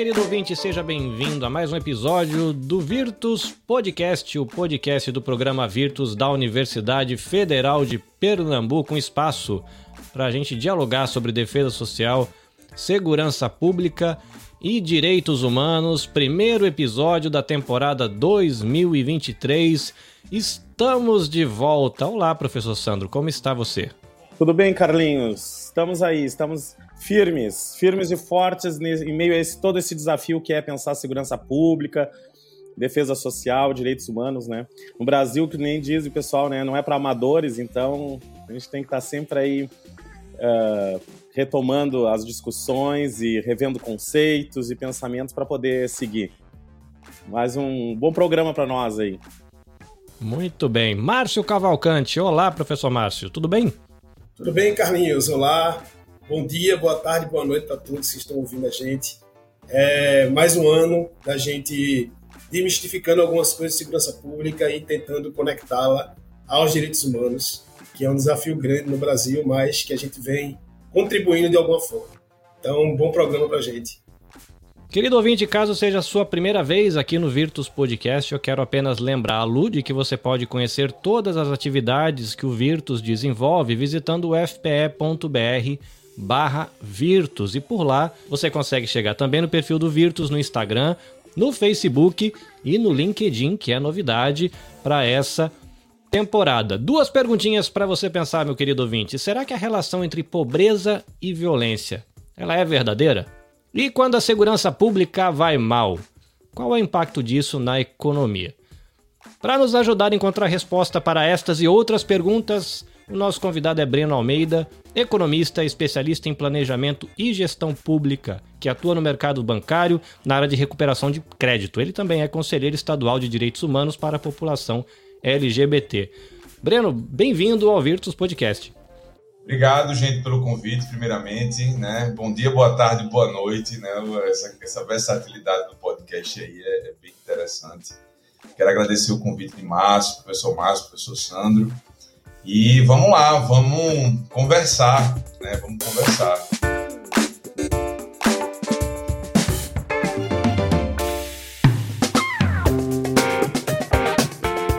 querido ouvinte, seja bem-vindo a mais um episódio do Virtus Podcast, o podcast do programa Virtus da Universidade Federal de Pernambuco, um espaço para a gente dialogar sobre defesa social, segurança pública e direitos humanos. Primeiro episódio da temporada 2023. Estamos de volta. Olá, professor Sandro, como está você? Tudo bem, Carlinhos? Estamos aí, estamos firmes, firmes e fortes em meio a esse, todo esse desafio que é pensar segurança pública, defesa social, direitos humanos, né? No Brasil, que nem diz o pessoal, né, não é para amadores, então a gente tem que estar tá sempre aí uh, retomando as discussões e revendo conceitos e pensamentos para poder seguir. Mais um bom programa para nós aí. Muito bem. Márcio Cavalcante. Olá, professor Márcio. Tudo bem? Tudo bem, Carlinhos? Olá. Bom dia, boa tarde, boa noite para todos que estão ouvindo a gente. É mais um ano da gente demistificando algumas coisas de segurança pública e tentando conectá-la aos direitos humanos, que é um desafio grande no Brasil, mas que a gente vem contribuindo de alguma forma. Então, um bom programa para a gente. Querido ouvinte, caso seja a sua primeira vez aqui no Virtus Podcast, eu quero apenas lembrá-lo de que você pode conhecer todas as atividades que o Virtus desenvolve visitando o fpe.br barra Virtus. E por lá você consegue chegar também no perfil do Virtus no Instagram, no Facebook e no LinkedIn, que é novidade para essa temporada. Duas perguntinhas para você pensar, meu querido ouvinte. Será que a relação entre pobreza e violência ela é verdadeira? E quando a segurança pública vai mal, qual é o impacto disso na economia? Para nos ajudar a encontrar resposta para estas e outras perguntas, o nosso convidado é Breno Almeida, economista, especialista em planejamento e gestão pública, que atua no mercado bancário na área de recuperação de crédito. Ele também é conselheiro estadual de direitos humanos para a população LGBT. Breno, bem-vindo ao Virtus Podcast. Obrigado, gente, pelo convite, primeiramente. Né? Bom dia, boa tarde, boa noite. Né? Essa, essa versatilidade do podcast aí é, é, bem interessante. Quero agradecer o convite de Márcio, professor Márcio, professor Sandro. E vamos lá, vamos conversar, né? Vamos conversar.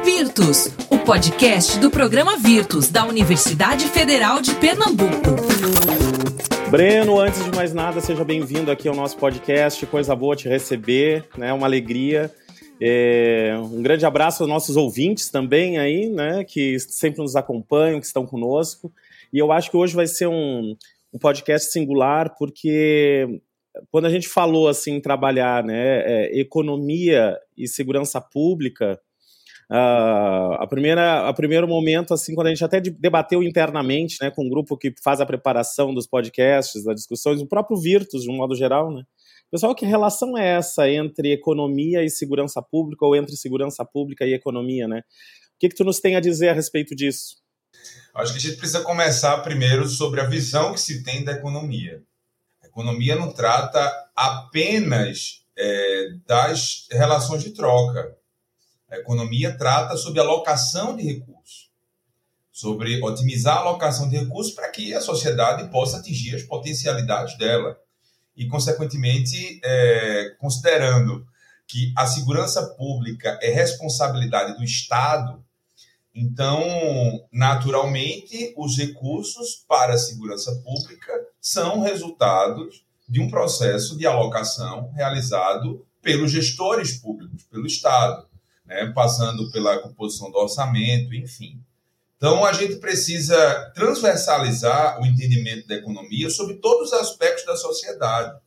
Virtus, o podcast do programa Virtus da Universidade Federal de Pernambuco. Breno, antes de mais nada, seja bem-vindo aqui ao nosso podcast. Coisa boa te receber, né? Uma alegria. É, um grande abraço aos nossos ouvintes também aí, né? Que sempre nos acompanham, que estão conosco. E eu acho que hoje vai ser um, um podcast singular, porque quando a gente falou assim trabalhar né, é, economia e segurança pública, Uh, a primeira, a primeiro momento, assim, quando a gente até debateu internamente, né, com um grupo que faz a preparação dos podcasts, das discussões, o próprio Virtus, de um modo geral, né, pessoal, que relação é essa entre economia e segurança pública ou entre segurança pública e economia, né? O que, que tu nos tem a dizer a respeito disso? Acho que a gente precisa começar primeiro sobre a visão que se tem da economia. A economia não trata apenas é, das relações de troca a economia trata sobre alocação de recursos, sobre otimizar a alocação de recursos para que a sociedade possa atingir as potencialidades dela. E, consequentemente, é, considerando que a segurança pública é responsabilidade do Estado, então, naturalmente, os recursos para a segurança pública são resultados de um processo de alocação realizado pelos gestores públicos, pelo Estado né, passando pela composição do orçamento, enfim. Então, a gente precisa transversalizar o entendimento da economia sobre todos os aspectos da sociedade.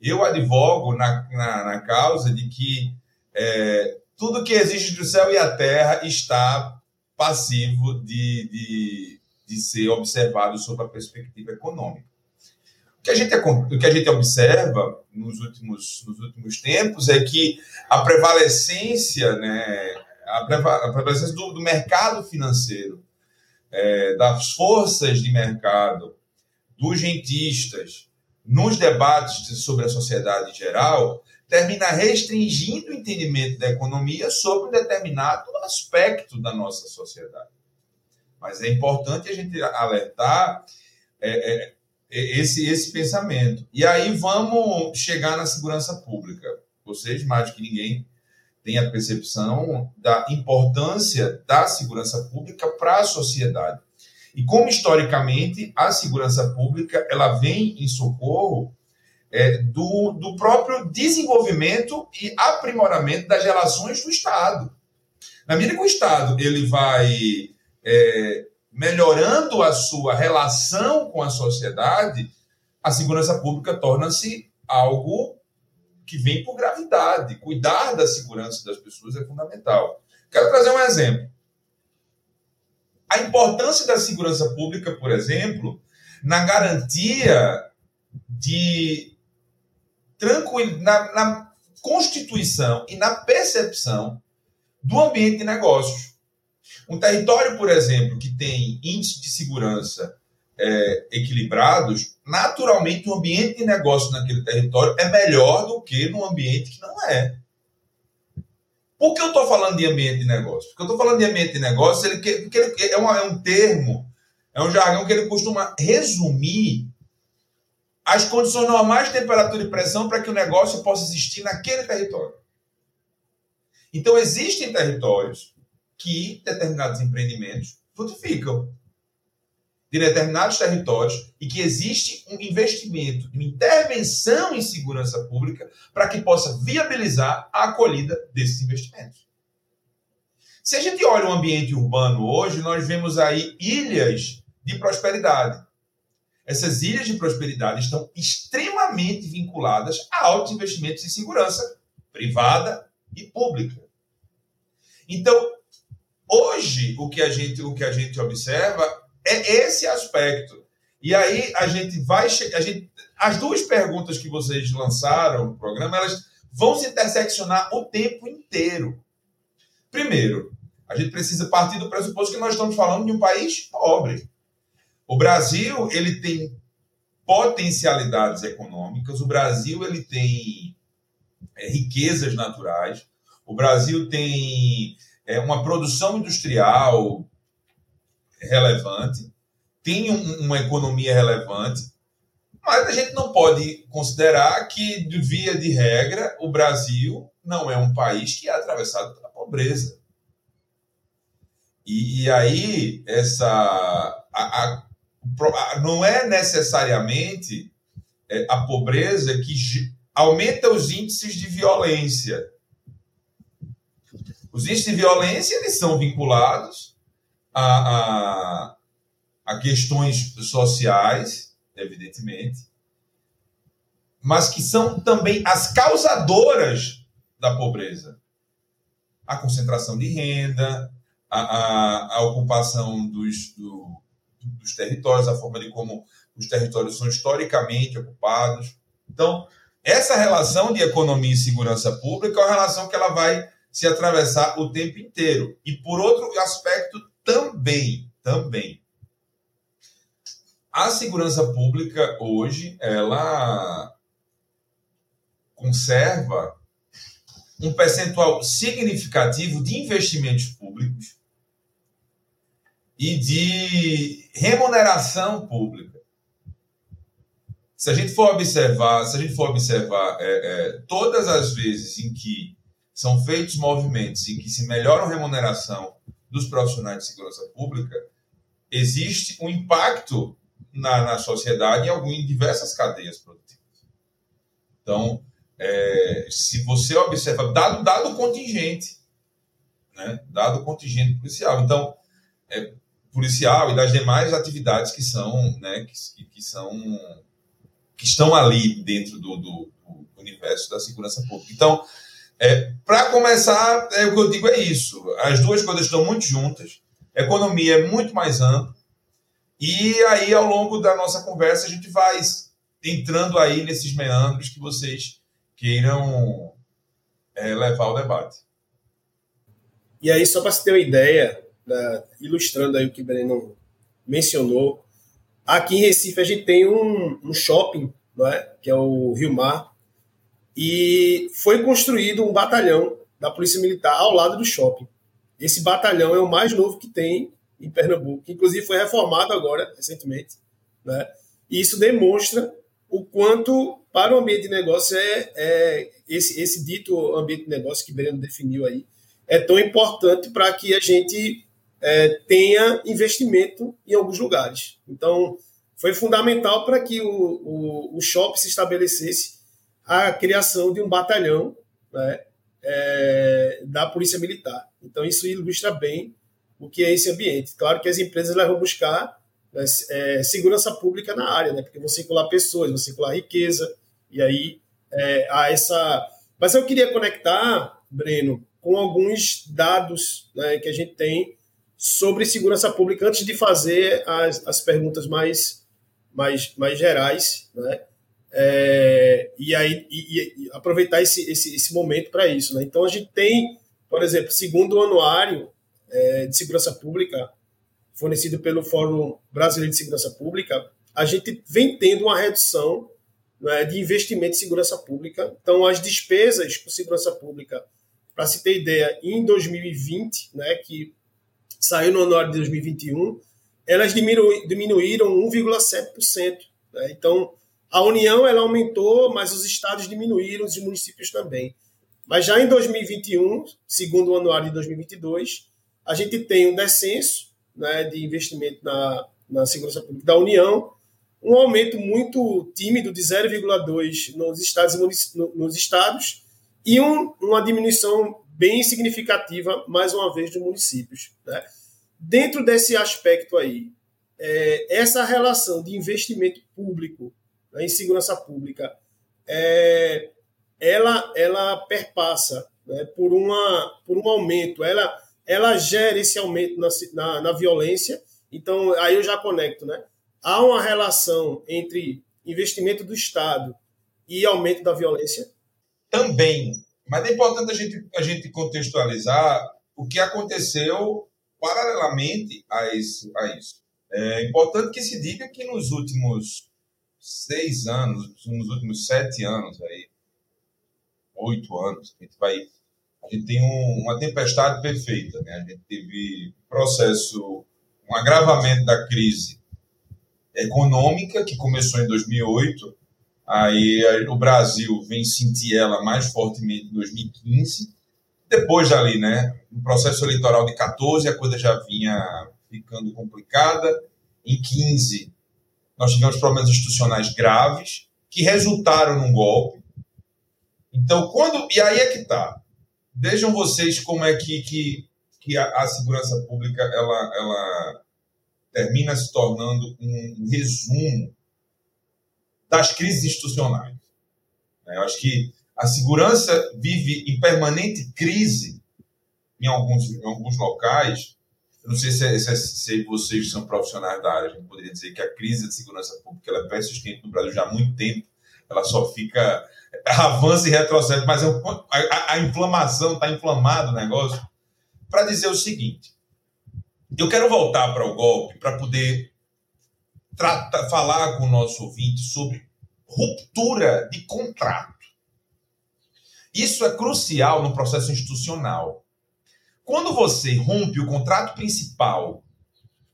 Eu advogo na, na, na causa de que é, tudo que existe do céu e a terra está passivo de, de, de ser observado sob a perspectiva econômica que a gente, o que a gente observa nos últimos, nos últimos tempos é que a prevalecência, né, a, prevalecência do, do mercado financeiro, é, das forças de mercado, dos rentistas, nos debates sobre a sociedade em geral, termina restringindo o entendimento da economia sobre um determinado aspecto da nossa sociedade. Mas é importante a gente alertar é, é, esse, esse pensamento. E aí vamos chegar na segurança pública. Vocês, mais do que ninguém, têm a percepção da importância da segurança pública para a sociedade. E como historicamente a segurança pública ela vem em socorro é, do, do próprio desenvolvimento e aprimoramento das relações do Estado. Na medida que o Estado ele vai é, melhorando a sua relação com a sociedade, a segurança pública torna-se algo que vem por gravidade. Cuidar da segurança das pessoas é fundamental. Quero trazer um exemplo. A importância da segurança pública, por exemplo, na garantia de tranquilo, na, na constituição e na percepção do ambiente de negócios. Um território, por exemplo, que tem índices de segurança é, equilibrados, naturalmente o ambiente de negócio naquele território é melhor do que no ambiente que não é. Por que eu estou falando de ambiente de negócio? Porque eu estou falando de ambiente de negócio ele, porque ele, é, uma, é um termo, é um jargão que ele costuma resumir as condições normais de temperatura e pressão para que o negócio possa existir naquele território. Então, existem territórios que determinados empreendimentos frutificam de determinados territórios e que existe um investimento, uma intervenção em segurança pública para que possa viabilizar a acolhida desses investimentos. Se a gente olha o ambiente urbano hoje, nós vemos aí ilhas de prosperidade. Essas ilhas de prosperidade estão extremamente vinculadas a altos investimentos em segurança privada e pública. Então, hoje o que a gente o que a gente observa é esse aspecto. E aí a gente vai a gente as duas perguntas que vocês lançaram no programa, elas vão se interseccionar o tempo inteiro. Primeiro, a gente precisa partir do pressuposto que nós estamos falando de um país pobre. O Brasil ele tem potencialidades econômicas, o Brasil ele tem é, riquezas naturais, o Brasil tem é, uma produção industrial relevante, tem um, uma economia relevante, mas a gente não pode considerar que, de via de regra, o Brasil não é um país que é atravessado pela pobreza. E, e aí, essa. A, a, não é necessariamente é, a pobreza que aumenta os índices de violência. Os índices de violência eles são vinculados a, a, a questões sociais, evidentemente, mas que são também as causadoras da pobreza. A concentração de renda, a, a, a ocupação dos, do, dos territórios, a forma de como os territórios são historicamente ocupados. Então, essa relação de economia e segurança pública é uma relação que ela vai se atravessar o tempo inteiro. E por outro aspecto também, também. A segurança pública hoje, ela conserva um percentual significativo de investimentos públicos e de remuneração pública. Se a gente for observar, se a gente for observar é, é, todas as vezes em que são feitos movimentos em que se melhora a remuneração dos profissionais de segurança pública, existe um impacto na, na sociedade em, algum, em diversas cadeias produtivas. Então, é, se você observa, dado, dado o contingente, né, dado o contingente policial. Então, é, policial e das demais atividades que são, né, que, que são, que estão ali dentro do, do, do universo da segurança pública. Então, é, para começar, é, o que eu digo é isso: as duas coisas estão muito juntas, a economia é muito mais ampla, e aí, ao longo da nossa conversa, a gente vai entrando aí nesses meandros que vocês queiram é, levar ao debate. E aí, só para você ter uma ideia, né, ilustrando aí o que o Breno mencionou, aqui em Recife a gente tem um, um shopping, não é? que é o Rio Mar, e foi construído um batalhão da Polícia Militar ao lado do shopping. Esse batalhão é o mais novo que tem em Pernambuco, que inclusive foi reformado agora, recentemente. Né? E isso demonstra o quanto, para o ambiente de negócio, é, é esse, esse dito ambiente de negócio que Breno definiu aí, é tão importante para que a gente é, tenha investimento em alguns lugares. Então, foi fundamental para que o, o, o shopping se estabelecesse a criação de um batalhão né, é, da Polícia Militar. Então, isso ilustra bem o que é esse ambiente. Claro que as empresas vão buscar né, é, segurança pública na área, né, porque vão circular pessoas, vão circular riqueza, e aí é, há essa. Mas eu queria conectar, Breno, com alguns dados né, que a gente tem sobre segurança pública antes de fazer as, as perguntas mais, mais, mais gerais, né? É, e aí e, e aproveitar esse, esse, esse momento para isso. Né? Então a gente tem, por exemplo, segundo o anuário é, de segurança pública fornecido pelo Fórum Brasileiro de Segurança Pública, a gente vem tendo uma redução né, de investimento em segurança pública. Então as despesas com segurança pública para se ter ideia, em 2020, né, que saiu no anuário de 2021, elas diminu diminuíram 1,7%. Né? Então, a União ela aumentou, mas os estados diminuíram, os municípios também. Mas já em 2021, segundo o anuário de 2022, a gente tem um descenso né, de investimento na, na segurança pública da União, um aumento muito tímido de 0,2 nos estados, nos estados e um, uma diminuição bem significativa, mais uma vez, dos municípios. Né? Dentro desse aspecto aí, é, essa relação de investimento público né, em segurança pública, é, ela, ela perpassa né, por, uma, por um aumento, ela, ela gera esse aumento na, na, na violência. Então, aí eu já conecto, né? Há uma relação entre investimento do Estado e aumento da violência? também. Mas é importante a gente, a gente contextualizar o que aconteceu paralelamente a isso. A isso. É importante que se diga que nos últimos seis anos, nos últimos sete anos, aí, oito anos, a gente vai. A gente tem um, uma tempestade perfeita. Né? A gente teve processo, um agravamento da crise econômica, que começou em 2008, Aí o Brasil vem sentir ela mais fortemente em 2015. Depois dali, né, no processo eleitoral de 14, a coisa já vinha ficando complicada. Em 15, nós tivemos problemas institucionais graves que resultaram num golpe. Então, quando. E aí é que tá. Vejam vocês como é que, que, que a, a segurança pública ela, ela termina se tornando um resumo das crises institucionais. Eu acho que a segurança vive em permanente crise em alguns, em alguns locais. Não sei se, é, se, é, se, vocês são profissionais da área, a gente poderia dizer que a crise de segurança pública ela é persistente no Brasil já há muito tempo, ela só fica avança e retrocede, mas é a, a inflamação está inflamado o negócio. Para dizer o seguinte, eu quero voltar para o golpe para poder falar com o nosso ouvinte sobre ruptura de contrato. Isso é crucial no processo institucional. Quando você rompe o contrato principal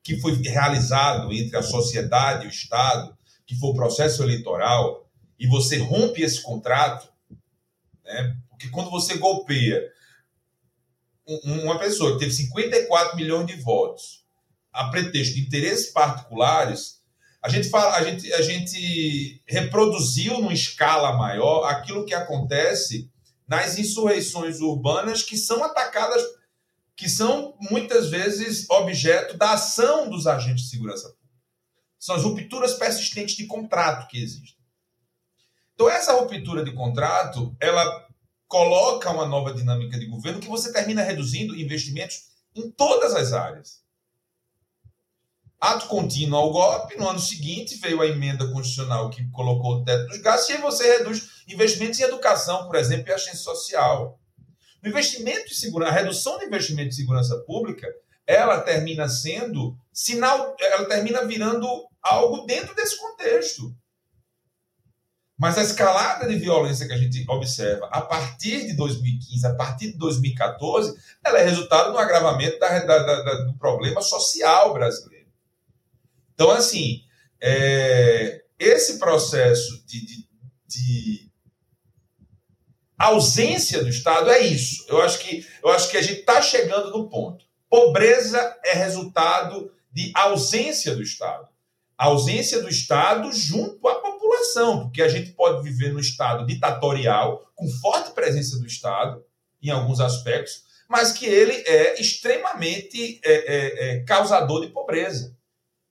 que foi realizado entre a sociedade e o Estado, que foi o processo eleitoral, e você rompe esse contrato, né? porque quando você golpeia uma pessoa que teve 54 milhões de votos a pretexto de interesses particulares, a gente, fala, a, gente, a gente reproduziu numa escala maior aquilo que acontece nas insurreições urbanas que são atacadas, que são muitas vezes objeto da ação dos agentes de segurança pública. São as rupturas persistentes de contrato que existem. Então, essa ruptura de contrato, ela coloca uma nova dinâmica de governo que você termina reduzindo investimentos em todas as áreas. Ato contínuo ao golpe, no ano seguinte veio a emenda constitucional que colocou o teto dos gastos, e aí você reduz investimentos em educação, por exemplo, e assistência social. O investimento em segurança, a redução do investimento em segurança pública, ela termina sendo sinal, ela termina virando algo dentro desse contexto. Mas a escalada de violência que a gente observa a partir de 2015, a partir de 2014, ela é resultado do agravamento da, da, da, do problema social brasileiro. Então, assim, é, esse processo de, de, de, ausência do Estado é isso. Eu acho que, eu acho que a gente está chegando no ponto. Pobreza é resultado de ausência do Estado. A ausência do Estado junto à população, porque a gente pode viver no Estado ditatorial, com forte presença do Estado, em alguns aspectos, mas que ele é extremamente é, é, é, causador de pobreza.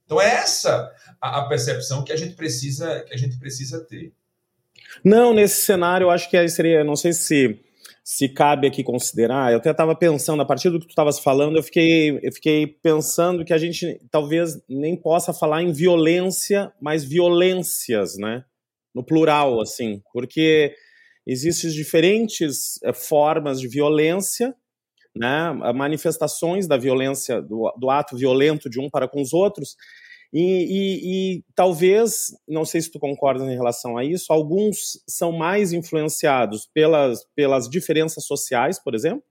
Então, é essa a, a, percepção que a gente precisa que a gente precisa ter. Não, nesse cenário, eu acho que aí seria, não sei se se cabe aqui considerar, eu até estava pensando, a partir do que tu estavas falando, eu fiquei, eu fiquei pensando que a gente talvez nem possa falar em violência, mas violências, né? No plural, assim, porque existem diferentes eh, formas de violência, né? Manifestações da violência, do, do ato violento de um para com os outros, e, e, e, talvez, não sei se tu concordas em relação a isso, alguns são mais influenciados pelas, pelas diferenças sociais, por exemplo,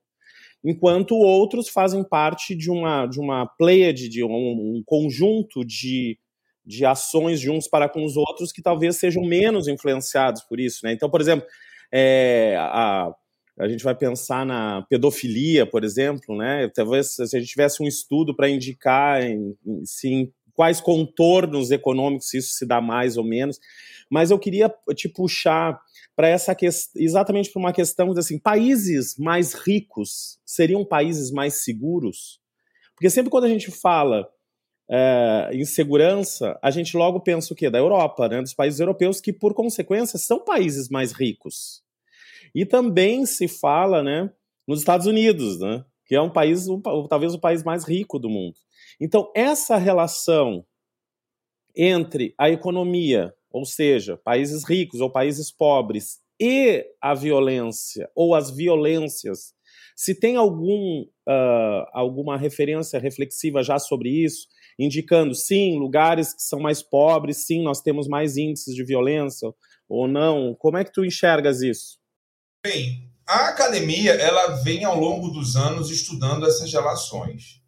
enquanto outros fazem parte de uma, de uma pleiade, de um, um conjunto de, de ações de uns para com os outros que talvez sejam menos influenciados por isso. Né? Então, por exemplo, é, a, a gente vai pensar na pedofilia, por exemplo, né? Talvez se a gente tivesse um estudo para indicar em, em, se quais contornos econômicos isso se dá mais ou menos, mas eu queria te puxar para essa questão, exatamente para uma questão assim, países mais ricos seriam países mais seguros? Porque sempre quando a gente fala é, em segurança, a gente logo pensa o quê? Da Europa, né? dos países europeus, que por consequência são países mais ricos. E também se fala né, nos Estados Unidos, né? Que é um país, um, talvez o país mais rico do mundo. Então, essa relação entre a economia, ou seja, países ricos ou países pobres, e a violência ou as violências, se tem algum, uh, alguma referência reflexiva já sobre isso, indicando sim, lugares que são mais pobres, sim, nós temos mais índices de violência ou não, como é que tu enxergas isso? Bem, a academia ela vem ao longo dos anos estudando essas relações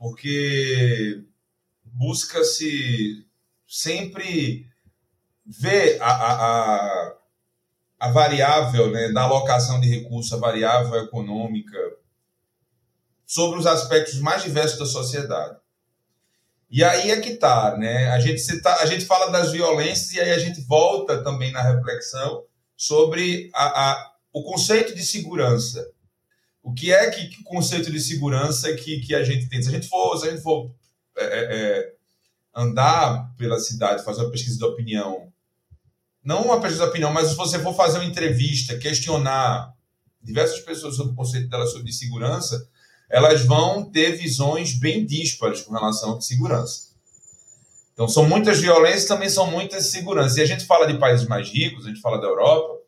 porque busca-se sempre ver a, a, a, a, variável né, da alocação de recursos, a variável econômica, sobre os aspectos mais diversos da sociedade. E aí é que está, né? A gente, cita, a gente fala das violências e aí a gente volta também na reflexão sobre a, a, o conceito de segurança o que é que, que conceito de segurança que, que a gente tem? Se a gente for, se a gente for é, é, é, andar pela cidade, fazer uma pesquisa de opinião, não uma pesquisa de opinião, mas se você for fazer uma entrevista, questionar diversas pessoas sobre o conceito dela sobre segurança, elas vão ter visões bem díspares com relação à segurança. Então, são muitas violências também são muitas seguranças. E a gente fala de países mais ricos, a gente fala da Europa.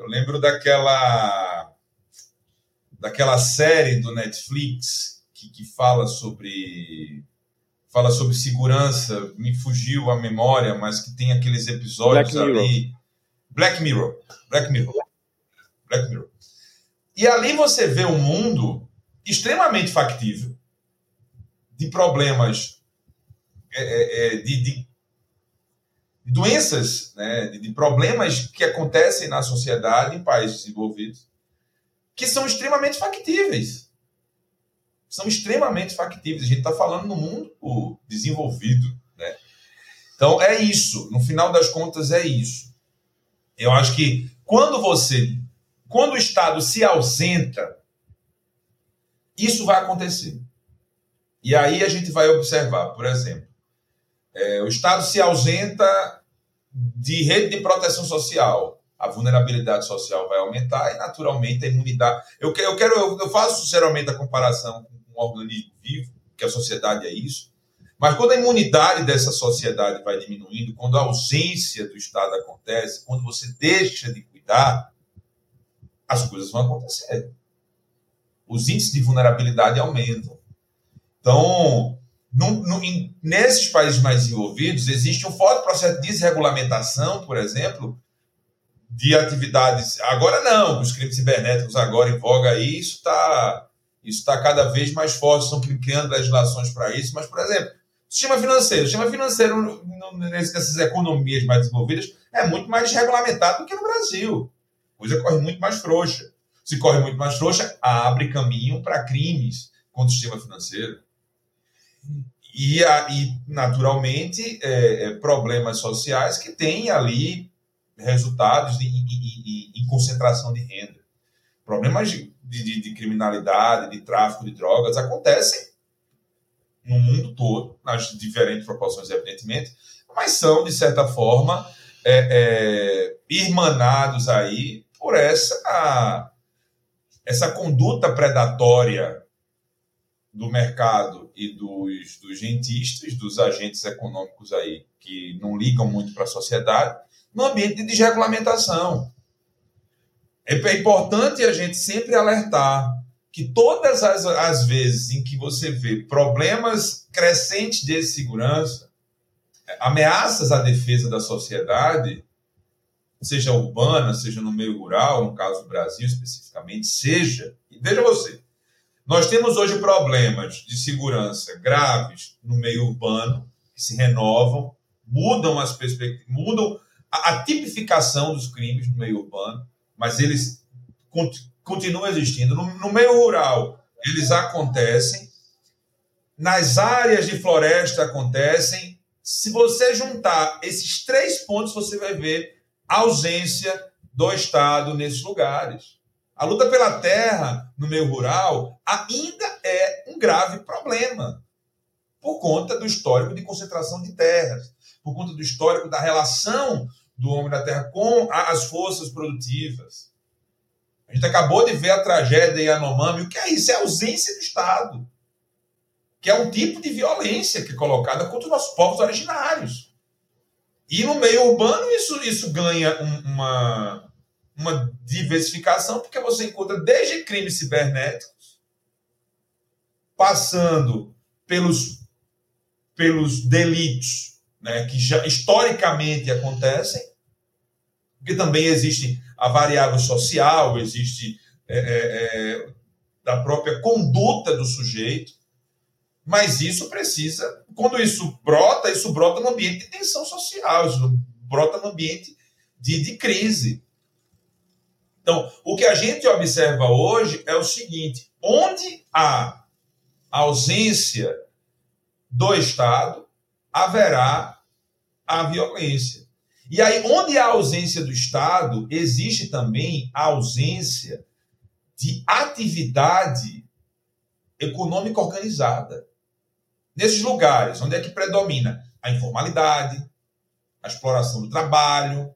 Eu lembro daquela daquela série do Netflix que, que fala sobre fala sobre segurança, me fugiu a memória, mas que tem aqueles episódios Black ali. Black Mirror. Black Mirror. Black Mirror. E ali você vê um mundo extremamente factível de problemas, é, é, é de, de, doenças, né, de, de problemas que acontecem na sociedade em países desenvolvidos que são extremamente factíveis. São extremamente factíveis. A gente está falando no mundo desenvolvido. Né? Então, é isso. No final das contas, é isso. Eu acho que quando você. Quando o Estado se ausenta, isso vai acontecer. E aí a gente vai observar, por exemplo, é, o Estado se ausenta de rede de proteção social, a vulnerabilidade social vai aumentar e, naturalmente, a imunidade. Eu, eu quero, eu, eu faço geralmente a comparação com um organismo vivo, que a sociedade é isso. Mas quando a imunidade dessa sociedade vai diminuindo, quando a ausência do Estado acontece, quando você deixa de cuidar, as coisas vão acontecer. Os índices de vulnerabilidade aumentam. Então, nesses países mais desenvolvidos, existe um forte processo de desregulamentação, por exemplo, de atividades. Agora não, os crimes cibernéticos agora em voga aí, isso está isso tá cada vez mais forte, estão criando legislações para isso. Mas, por exemplo, Sistema financeiro. O sistema financeiro, nessas economias mais desenvolvidas, é muito mais regulamentado do que no Brasil. A coisa corre muito mais frouxa. Se corre muito mais frouxa, abre caminho para crimes contra o sistema financeiro. E, e naturalmente, é, é, problemas sociais que têm ali resultados em concentração de renda. Problemas de, de, de, criminalidade, de tráfico de drogas acontecem no mundo todo, nas diferentes proporções, evidentemente, mas são, de certa forma, é, é, irmanados aí por essa, essa conduta predatória do mercado e dos, dos rentistas, dos agentes econômicos aí que não ligam muito para a sociedade, no ambiente de desregulamentação. É, é importante a gente sempre alertar que todas as, as vezes em que você vê problemas crescentes de segurança, ameaças à defesa da sociedade, seja urbana, seja no meio rural, no caso do Brasil especificamente, seja, e veja você, nós temos hoje problemas de segurança graves no meio urbano, que se renovam, mudam as perspectivas, mudam a, a tipificação dos crimes no meio urbano, mas eles continuam existindo. No, no meio rural, eles acontecem. Nas áreas de floresta acontecem. Se você juntar esses três pontos, você vai ver a ausência do Estado nesses lugares. A luta pela terra no meio rural ainda é um grave problema, por conta do histórico de concentração de terras, por conta do histórico da relação do homem da terra com as forças produtivas. A gente acabou de ver a tragédia Yanomami. O que é isso? É a ausência do Estado. Que é um tipo de violência que é colocada contra os nossos povos originários. E no meio urbano isso, isso ganha um, uma, uma diversificação, porque você encontra desde crimes cibernéticos, passando pelos, pelos delitos né, que já historicamente acontecem, porque também existe a variável social, existe é, é, é, da própria conduta do sujeito, mas isso precisa, quando isso brota, isso brota no ambiente de tensão social, isso brota no ambiente de, de crise. Então, o que a gente observa hoje é o seguinte: onde há ausência do Estado, haverá a violência. E aí, onde há ausência do Estado, existe também a ausência de atividade econômica organizada. Nesses lugares, onde é que predomina a informalidade, a exploração do trabalho.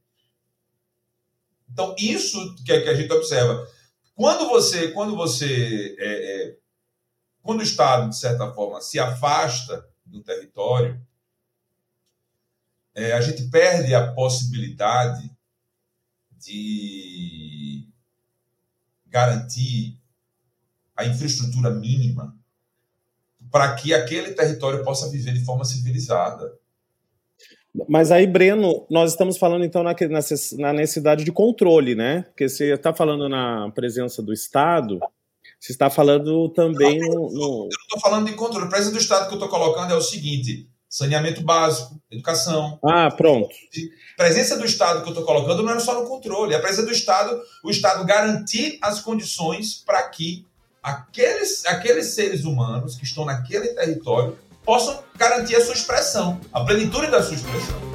Então, isso que, é que a gente observa. Quando você, quando você, é, é, quando o Estado, de certa forma, se afasta do território, é, a gente perde a possibilidade de garantir a infraestrutura mínima para que aquele território possa viver de forma civilizada. Mas aí, Breno, nós estamos falando então na, na necessidade de controle, né? Porque você está falando na presença do Estado, você está falando também não, no, no... Eu não estou falando de controle. A presença do Estado que eu estou colocando é o seguinte: saneamento básico, educação. Ah, pronto. A presença do Estado que eu estou colocando não é só no controle, a presença do Estado, o Estado garantir as condições para que aqueles, aqueles seres humanos que estão naquele território possam garantir a sua expressão, a plenitude da sua expressão.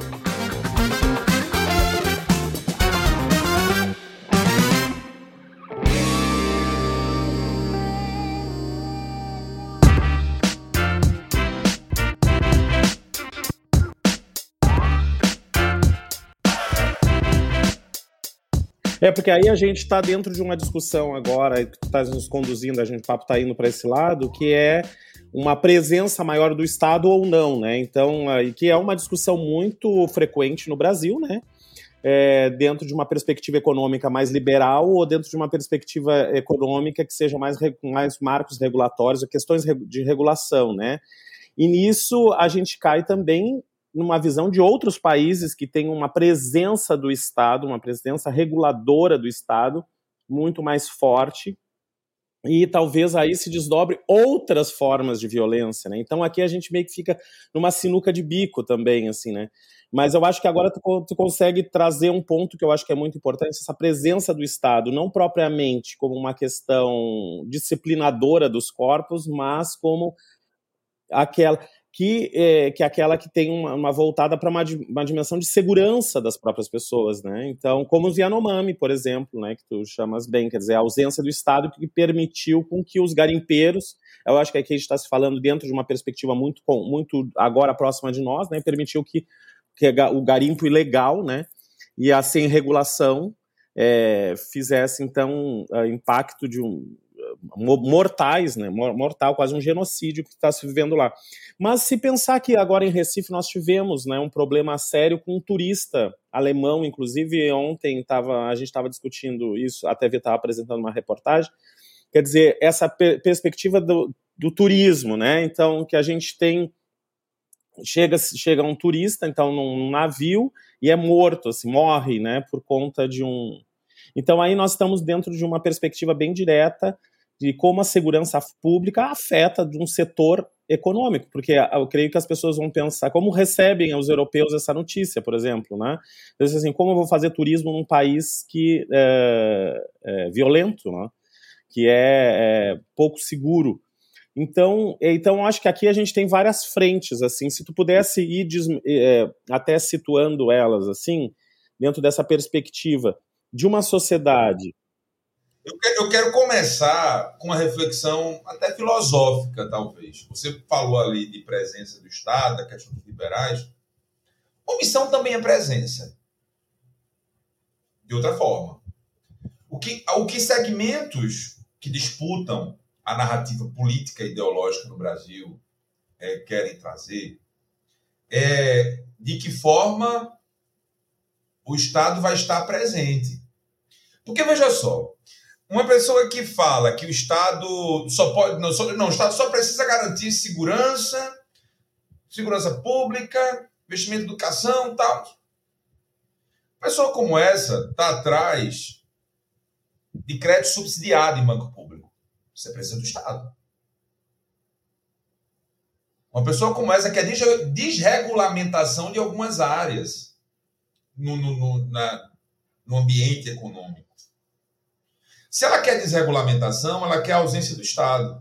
É, porque aí a gente está dentro de uma discussão agora, que tu está nos conduzindo, a gente, o papo está indo para esse lado, que é uma presença maior do Estado ou não, né? Então, que é uma discussão muito frequente no Brasil, né? É, dentro de uma perspectiva econômica mais liberal ou dentro de uma perspectiva econômica que seja mais, mais marcos regulatórios, questões de regulação, né? E nisso a gente cai também numa visão de outros países que têm uma presença do Estado, uma presença reguladora do Estado muito mais forte e talvez aí se desdobre outras formas de violência, né? Então aqui a gente meio que fica numa sinuca de bico também, assim, né? Mas eu acho que agora tu, tu, consegue trazer um ponto que eu acho que é muito importante, essa presença do Estado, não propriamente como uma questão disciplinadora dos corpos, mas como aquela que é, que é aquela que tem uma, uma voltada para uma, uma, dimensão de segurança das próprias pessoas, né? Então, como os Yanomami, por exemplo, né, que tu chamas bem, quer dizer, a ausência do Estado que permitiu com que os garimpeiros, eu acho que aqui a gente está se falando dentro de uma perspectiva muito, muito agora próxima de nós, né, permitiu que que é o garimpo ilegal, né, e a sem regulação é, fizesse então impacto de um mortais, né, mortal, quase um genocídio que está se vivendo lá. Mas se pensar que agora em Recife nós tivemos né, um problema sério com um turista alemão, inclusive ontem tava, a gente estava discutindo isso, a TV estava apresentando uma reportagem, quer dizer, essa per perspectiva do, do turismo, né, então que a gente tem chega chega um turista então num navio e é morto assim morre né? Por conta de um então aí nós estamos dentro de uma perspectiva bem direta de como a segurança pública afeta de um setor econômico, porque eu creio que as pessoas vão pensar como recebem os europeus essa notícia, por exemplo, né? Então, assim, como eu vou fazer turismo num país que é, é violento, né? Que é, é pouco seguro. Então, então acho que aqui a gente tem várias frentes, assim, se tu pudesse ir é, até situando elas, assim, dentro dessa perspectiva de uma sociedade. Eu quero, eu quero começar com uma reflexão até filosófica, talvez. Você falou ali de presença do Estado, da questão dos liberais. Omissão também é presença. De outra forma. O que, o que segmentos que disputam a narrativa política e ideológica no Brasil é, querem trazer é de que forma o Estado vai estar presente. Porque, veja só, uma pessoa que fala que o Estado só pode. Não, só, não, o Estado só precisa garantir segurança, segurança pública, investimento em educação tal. Pessoa como essa está atrás de crédito subsidiado em banco público. Você precisa do Estado. Uma pessoa como essa quer desregulamentação de algumas áreas no, no, no, na, no ambiente econômico. Se ela quer desregulamentação, ela quer a ausência do Estado.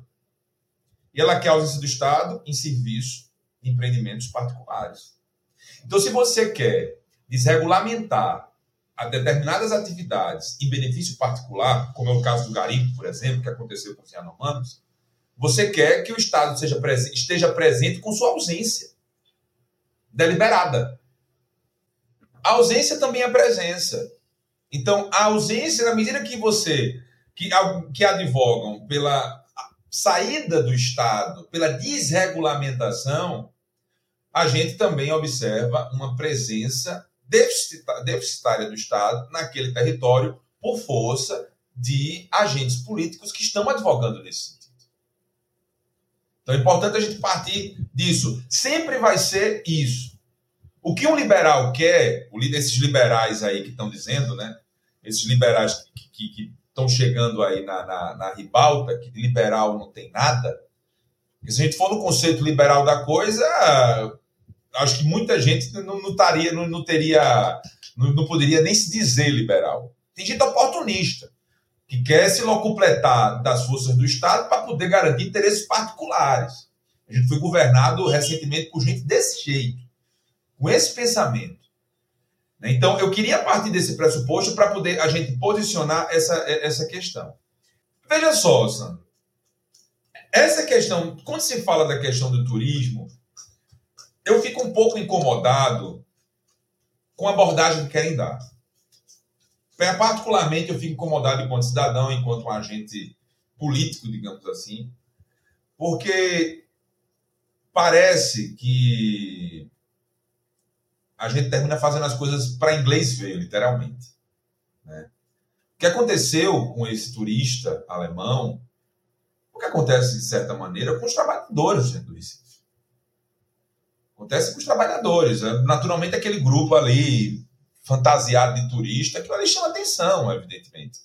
E ela quer a ausência do Estado em serviço de empreendimentos particulares. Então, se você quer desregulamentar a determinadas atividades em benefício particular, como é o caso do garimpo, por exemplo, que aconteceu com os Yanomamis, você quer que o Estado seja esteja presente com sua ausência deliberada. A ausência também é presença. Então, a ausência, na medida que você, que, que advogam pela saída do Estado, pela desregulamentação, a gente também observa uma presença deficitária do Estado naquele território por força de agentes políticos que estão advogando nesse sentido. Então é importante a gente partir disso. Sempre vai ser isso. O que um liberal quer, esses liberais aí que estão dizendo, né? Esses liberais que estão chegando aí na, na, na ribalta, que liberal não tem nada. Porque se a gente for no conceito liberal da coisa, acho que muita gente não, não, taria, não, não teria, não, não, poderia nem se dizer liberal. Tem gente oportunista, que quer se locupletar das forças do Estado para poder garantir interesses particulares. A gente foi governado recentemente por gente desse jeito, com esse pensamento. Né? Então, eu queria partir desse pressuposto para poder a gente posicionar essa, essa questão. Veja só, Sandro. Essa questão, quando se fala da questão do turismo, eu fico um pouco incomodado com a abordagem que querem dar. Particularmente, eu fico incomodado enquanto cidadão, enquanto um agente político, digamos assim, porque parece que a gente termina fazendo as coisas para inglês ver, literalmente. Né? O que aconteceu com esse turista alemão, o que acontece, de certa maneira, com os trabalhadores dentro do Recife. Acontece com os trabalhadores. Né? Naturalmente, aquele grupo ali, fantasiado de turista, que ali chama atenção, evidentemente.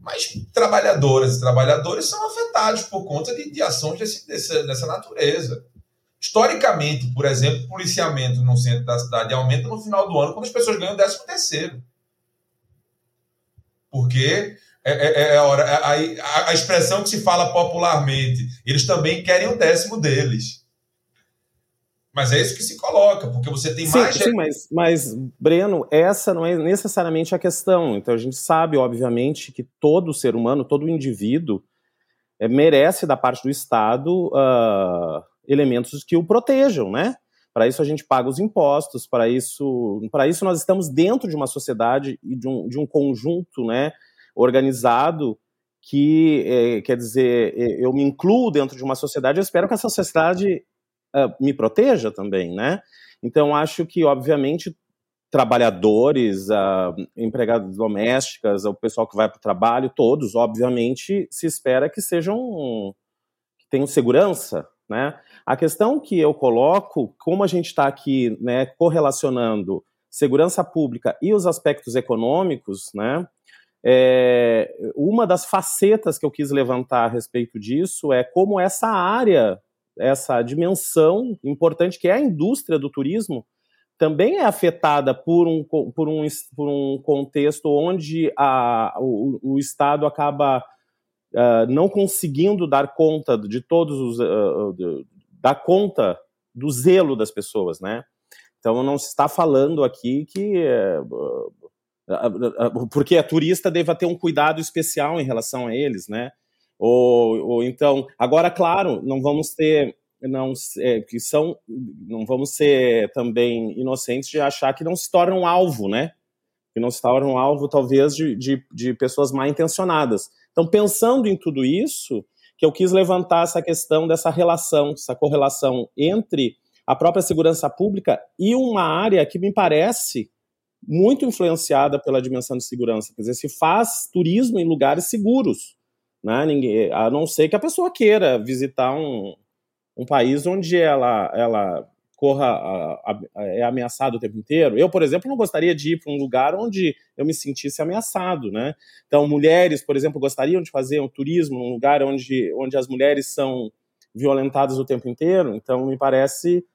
Mas trabalhadoras e trabalhadores são afetados por conta de, de ações desse, dessa, dessa natureza. Historicamente, por exemplo, o policiamento no centro da cidade aumenta no final do ano quando as pessoas ganham o 13 terceiro. Porque é, é, é, a, hora, é, a, a, expressão que se fala popularmente, eles também querem o décimo deles. Mas é isso que se coloca, porque você tem sim, mais. Sim, mas, mas, Breno, essa não é necessariamente a questão. Então a gente sabe, obviamente, que todo ser humano, todo indivíduo, é, merece da parte do Estado uh, elementos que o protejam, né? Para isso a gente paga os impostos, para isso, para isso nós estamos dentro de uma sociedade e de um, de um conjunto, né, organizado que, é, quer dizer, é, eu me incluo dentro de uma sociedade, eu espero que essa sociedade uh, me proteja também, né? Então acho que, obviamente, trabalhadores, uh, empregadas domésticas, o pessoal que vai para o trabalho, todos, obviamente, se espera que sejam que tenham segurança, né? A questão que eu coloco, como a gente está aqui né, correlacionando segurança pública e os aspectos econômicos, né, é, uma das facetas que eu quis levantar a respeito disso é como essa área, essa dimensão importante que é a indústria do turismo, também é afetada por um, por um, por um contexto onde a, o, o Estado acaba uh, não conseguindo dar conta de todos os. Uh, dar conta do zelo das pessoas, né? Então não se está falando aqui que. Uh, porque a turista deva ter um cuidado especial em relação a eles, né? Ou, ou então, agora, claro, não vamos ter não é, que são não vamos ser também inocentes de achar que não se tornam alvo, né? Que não se tornam alvo talvez de, de, de pessoas mal intencionadas. Então, pensando em tudo isso, que eu quis levantar essa questão dessa relação, essa correlação entre a própria segurança pública e uma área que me parece muito influenciada pela dimensão de segurança. Quer dizer, se faz turismo em lugares seguros, né? Ninguém, a não ser que a pessoa queira visitar um, um país onde ela, ela corra é ameaçado o tempo inteiro. Eu, por exemplo, não gostaria de ir para um lugar onde eu me sentisse ameaçado, né? Então, mulheres, por exemplo, gostariam de fazer um turismo num lugar onde, onde as mulheres são violentadas o tempo inteiro. Então, me parece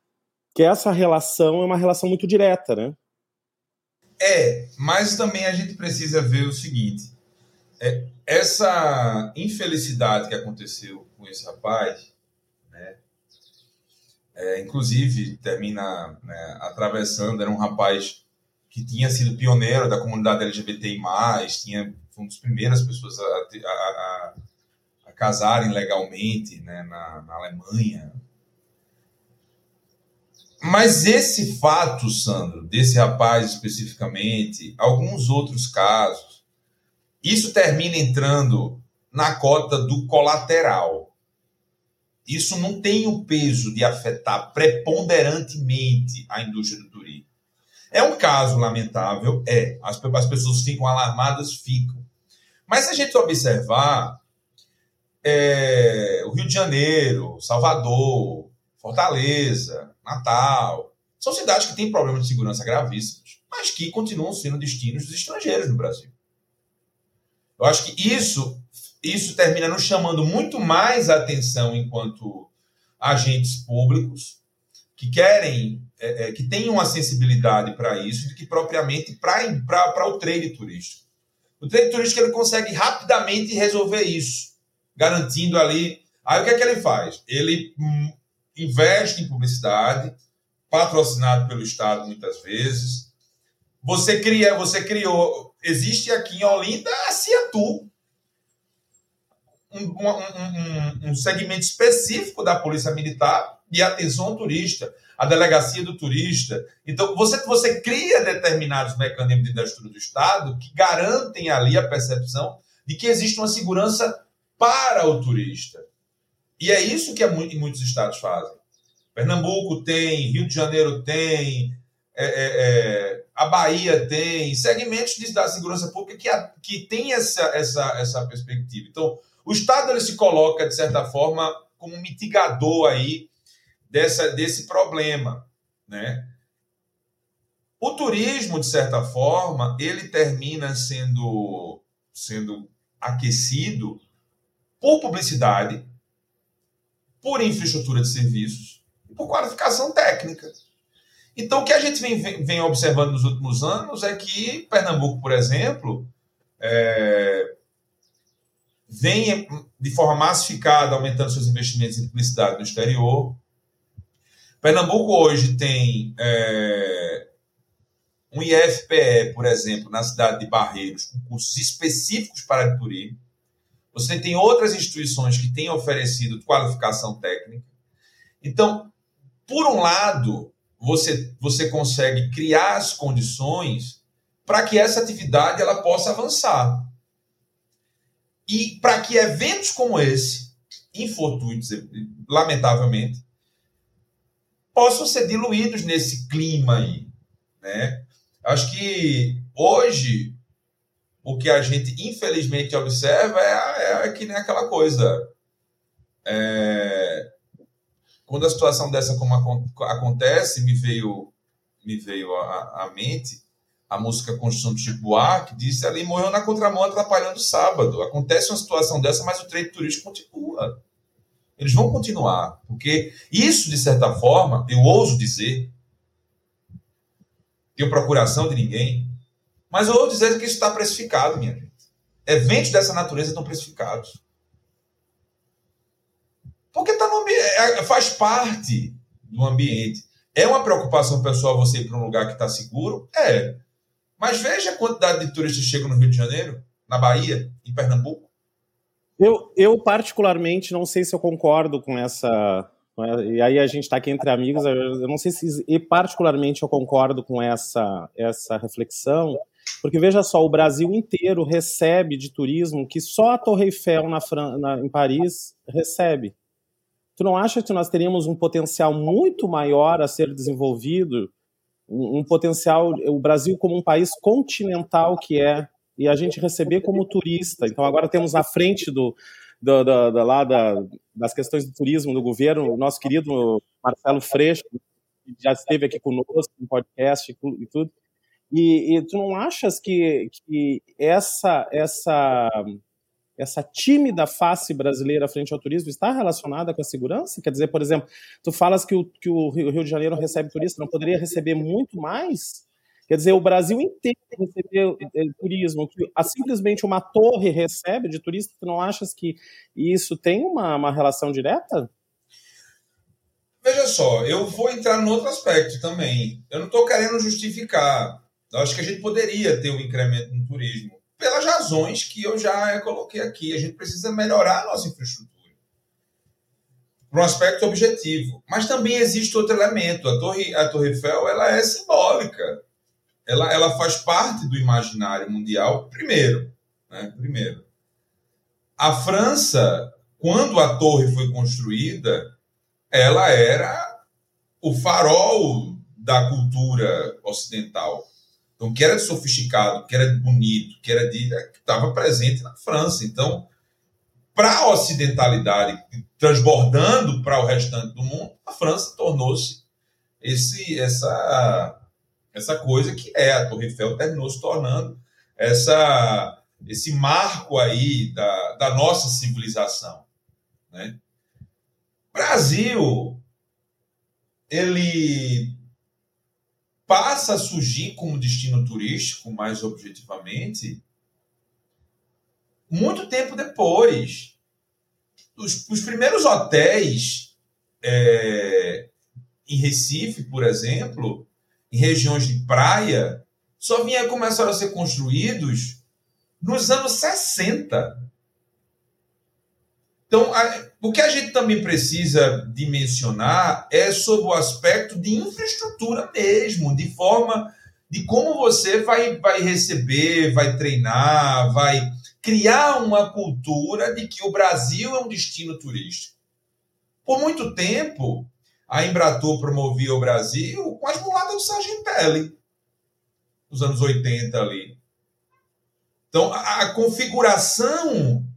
que essa relação é uma relação muito direta, né? É, mas também a gente precisa ver o seguinte: é, essa infelicidade que aconteceu com esse rapaz é, inclusive termina né, atravessando, era um rapaz que tinha sido pioneiro da comunidade LGBTI+, tinha, foi uma das primeiras pessoas a, a, a, a casarem legalmente né, na, na Alemanha. Mas esse fato, Sandro, desse rapaz especificamente, alguns outros casos, isso termina entrando na cota do colateral isso não tem o peso de afetar preponderantemente a indústria do turismo. É um caso lamentável, é. As, as pessoas ficam alarmadas, ficam. Mas se a gente observar, é, o Rio de Janeiro, Salvador, Fortaleza, Natal, são cidades que têm problemas de segurança gravíssimos, mas que continuam sendo destinos dos estrangeiros no Brasil. Eu acho que isso isso termina nos chamando muito mais atenção enquanto agentes públicos que querem, é, é, que têm uma sensibilidade para isso, do que propriamente para o trade turístico. O trade turístico ele consegue rapidamente resolver isso, garantindo ali. Aí o que é que ele faz? Ele hum, investe em publicidade, patrocinado pelo Estado muitas vezes. Você cria, você criou. Existe aqui em Olinda a Ciatu, um, um, um, segmento específico da Polícia Militar de atenção ao turista, a delegacia do turista. Então, você, você cria determinados mecanismos de infraestrutura do Estado que garantem ali a percepção de que existe uma segurança para o turista. E é isso que em muitos estados fazem. Pernambuco tem, Rio de Janeiro tem, é, é, é, a Bahia tem, segmentos da segurança pública que, a, que tem essa, essa, essa perspectiva. Então, o Estado ele se coloca, de certa forma, como mitigador aí dessa, desse problema. Né? O turismo, de certa forma, ele termina sendo, sendo aquecido por publicidade, por infraestrutura de serviços e por qualificação técnica. Então, o que a gente vem, vem, observando nos últimos anos é que Pernambuco, por exemplo, é, vem de forma massificada aumentando seus investimentos em publicidade no exterior. Pernambuco hoje tem é, um IFPE, por exemplo, na cidade de Barreiros, com cursos específicos para turismo. Você tem outras instituições que têm oferecido qualificação técnica. Então, por um lado, você, você consegue criar as condições para que essa atividade ela possa avançar. E para que eventos como esse, infortuitos, lamentavelmente, possam ser diluídos nesse clima aí. Né? Acho que hoje o que a gente infelizmente observa é, é que nem aquela coisa. É, quando a situação dessa como acontece, me veio me veio à, mente a música Construção de Chico Buarque, disse ali morreu na contramão atrapalhando o sábado. Acontece uma situação dessa, mas o trade turístico continua. Eles vão continuar, porque isso, de certa forma, eu ouso dizer, tenho procuração de ninguém, mas eu ouso dizer que isso está precificado, minha gente. Eventos dessa natureza estão precificados. Porque tá no, é, faz parte do ambiente. É uma preocupação pessoal você ir para um lugar que está seguro? É. Mas veja a quantidade de turistas que chegam no Rio de Janeiro, na Bahia, em Pernambuco. Eu, eu particularmente, não sei se eu concordo com essa. E aí a gente está aqui entre amigos, eu não sei se e particularmente eu concordo com essa, essa reflexão, porque veja só, o Brasil inteiro recebe de turismo que só a Torre Eiffel na, na, em Paris recebe. Tu não acha que nós teríamos um potencial muito maior a ser desenvolvido um, um potencial, o Brasil como um país continental que é, e a gente receber como turista. Então agora temos à frente do, do, do, do lá da, das questões do turismo do governo, o nosso querido Marcelo Freixo, que já esteve aqui conosco no podcast e tudo. E, e tu não achas que, que essa, essa essa tímida face brasileira frente ao turismo está relacionada com a segurança? Quer dizer, por exemplo, tu falas que o, que o Rio de Janeiro recebe turista, não poderia receber muito mais? Quer dizer, o Brasil inteiro recebe eh, turismo, que simplesmente uma torre recebe de turista, tu não achas que isso tem uma, uma relação direta? Veja só, eu vou entrar no outro aspecto também. Eu não estou querendo justificar. Eu acho que a gente poderia ter um incremento no turismo pelas razões que eu já coloquei aqui. A gente precisa melhorar a nossa infraestrutura. Por um aspecto objetivo. Mas também existe outro elemento. A Torre, a Torre Eiffel ela é simbólica. Ela, ela faz parte do imaginário mundial, primeiro. Né? Primeiro. A França, quando a torre foi construída, ela era o farol da cultura ocidental. Então, que era sofisticado, que era bonito, que era de. É, estava presente na França. Então, para a ocidentalidade, transbordando para o restante do mundo, a França tornou-se esse essa essa coisa que é a Torre Eiffel terminou se tornando essa esse marco aí da, da nossa civilização, né? Brasil ele passa a surgir como destino turístico, mais objetivamente, muito tempo depois. Os, os primeiros hotéis é, em Recife, por exemplo, em regiões de praia, só vinha começar a ser construídos nos anos 60. Então, a, o que a gente também precisa dimensionar é sobre o aspecto de infraestrutura mesmo, de forma de como você vai, vai receber, vai treinar, vai criar uma cultura de que o Brasil é um destino turístico. Por muito tempo, a Embratur promovia o Brasil com as mulatas do Sargentelli, nos anos 80 ali. Então, a, a configuração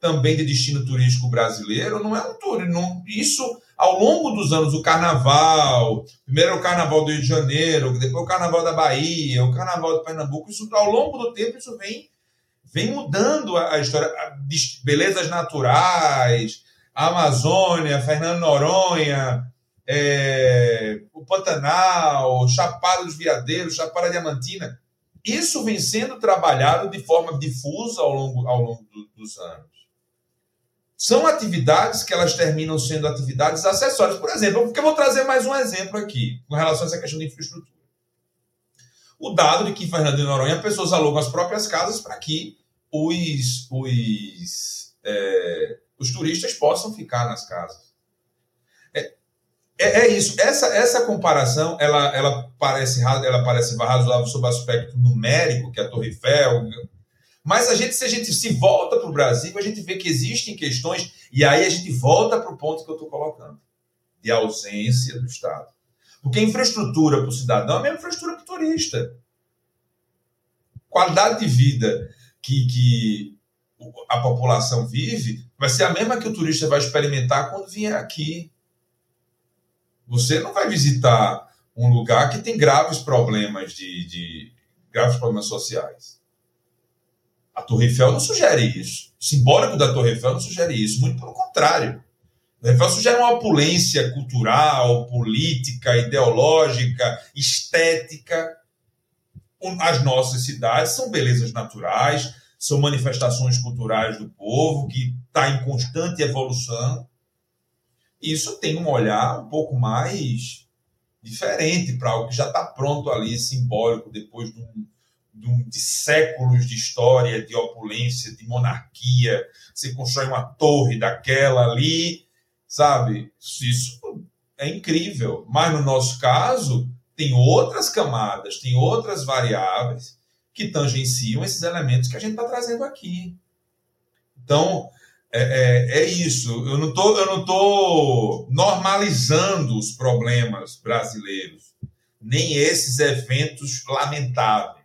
também de destino turístico brasileiro, não é um turismo. Isso, ao longo dos anos, o carnaval, primeiro o carnaval do Rio de Janeiro, depois o carnaval da Bahia, o carnaval de Pernambuco, isso ao longo do tempo isso vem, vem mudando a, a história. belezas naturais, Amazônia, Fernando Noronha, é, o Pantanal, Chapada dos Veadeiros, Chapada Diamantina. Isso vem sendo trabalhado de forma difusa ao longo, ao longo do, dos anos. São atividades que elas terminam sendo atividades acessórias. Por exemplo, porque eu vou trazer mais um exemplo aqui, com relação a essa questão de infraestrutura. O dado de que em Fernando de Noronha pessoas alugam as próprias casas para que os, os, é, os turistas possam ficar nas casas. É, é, é, isso. Essa, essa comparação ela, ela, parece, ela parece razoável sob o aspecto numérico, que é a Torre Eiffel. Mas a gente, se a gente se volta para o Brasil, a gente vê que existem questões, e aí a gente volta para o ponto que eu estou colocando, de ausência do Estado. Porque infraestrutura para o cidadão é a mesma infraestrutura para o turista. Qualidade de vida que, que a população vive vai ser a mesma que o turista vai experimentar quando vier aqui. Você não vai visitar um lugar que tem graves problemas de, de graves problemas sociais. A Torre Eiffel não sugere isso. O simbólico da Torre Eiffel não sugere isso. Muito pelo contrário. A Torre Eiffel sugere uma opulência cultural, política, ideológica, estética. As nossas cidades são belezas naturais, são manifestações culturais do povo que está em constante evolução isso tem um olhar um pouco mais diferente para algo que já está pronto ali, simbólico, depois de, um, de, séculos de história, de opulência, de monarquia. Você constrói uma torre daquela ali, sabe? Isso é incrível. Mas no nosso caso, tem outras camadas, tem outras variáveis que tangenciam esses elementos que a gente está trazendo aqui. Então, é, é, é, isso. Eu não tô, eu não tô normalizando os problemas brasileiros, nem esses eventos lamentáveis.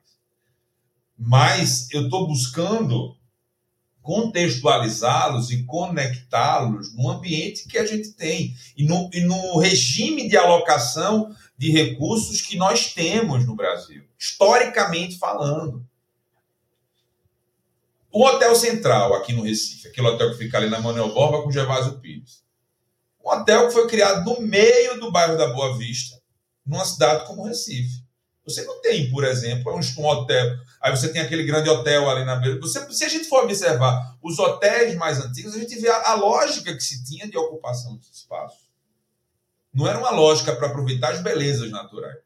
Mas eu estou buscando contextualizá-los e conectá-los no ambiente que a gente tem e no, e no regime de alocação de recursos que nós temos no Brasil, historicamente falando. O Hotel Central, aqui no Recife, aquele hotel que fica ali na Manuel Borba com Gervásio Pires. Um hotel que foi criado no meio do bairro da Boa Vista, numa cidade como Recife. Você não tem, por exemplo, um hotel. Aí você tem aquele grande hotel ali na beira. Você, se a gente for observar os hotéis mais antigos, a gente vê a, a lógica que se tinha de ocupação dos espaços. Não era uma lógica para aproveitar as belezas naturais.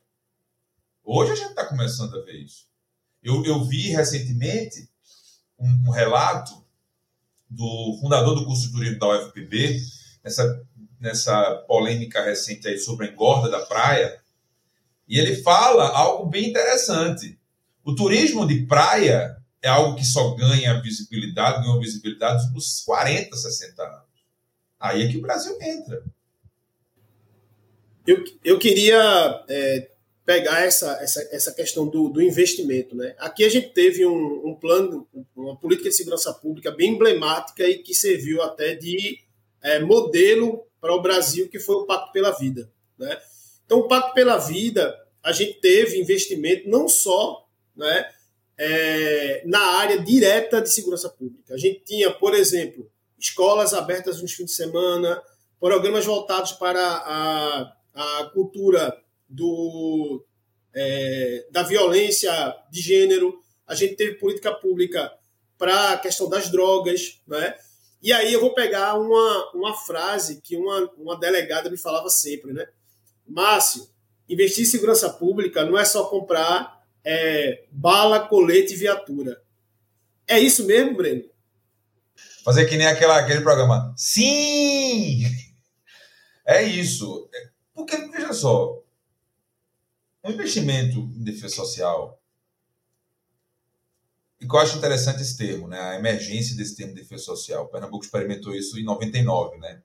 Hoje a gente está começando a ver isso. Eu, eu vi recentemente um, um relato do fundador do curso de turismo da UFPB, nessa, nessa polêmica recente aí sobre a engorda da praia, e ele fala algo bem interessante. O turismo de praia é algo que só ganha visibilidade, ganhou visibilidade nos 40, 60 anos. Aí é que o Brasil entra. Eu, eu queria é, pegar essa, essa, essa questão do, do investimento. Né? Aqui a gente teve um, um, plano, uma política de segurança pública bem emblemática e que serviu até de é, modelo para o Brasil, que foi o Pacto pela Vida. Né? Então, o Pacto pela Vida, a gente teve investimento não só né, é, na área direta de segurança pública. A gente tinha, por exemplo, escolas abertas nos fins de semana, programas voltados para a, a cultura do, é, da violência de gênero, a gente teve política pública para a questão das drogas, né? E aí eu vou pegar uma, uma frase que uma, uma delegada me falava sempre, né? Márcio, investir em segurança pública não é só comprar é, bala, colete e viatura. É isso mesmo, Breno? Fazer que nem aquela, aquele programa. Sim! É isso. Porque, veja só, um investimento em defesa social, e que eu acho interessante esse termo, né? a emergência desse termo de defesa social. O Pernambuco experimentou isso em 99, né?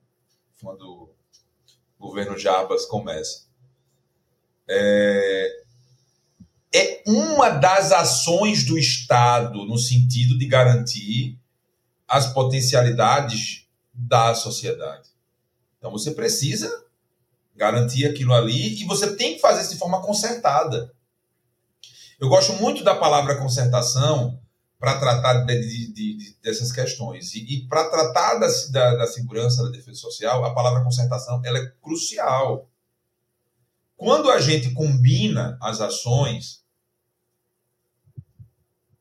quando o governo Jarbas começa. É, é uma das ações do Estado no sentido de garantir as potencialidades da sociedade. Então você precisa garantir aquilo ali e você tem que fazer isso de forma concertada. Eu gosto muito da palavra concertação para tratar de, de, de, dessas questões. E, e para tratar da, da, da, segurança, da defesa social, a palavra concertação ela é crucial. Quando a gente combina as ações,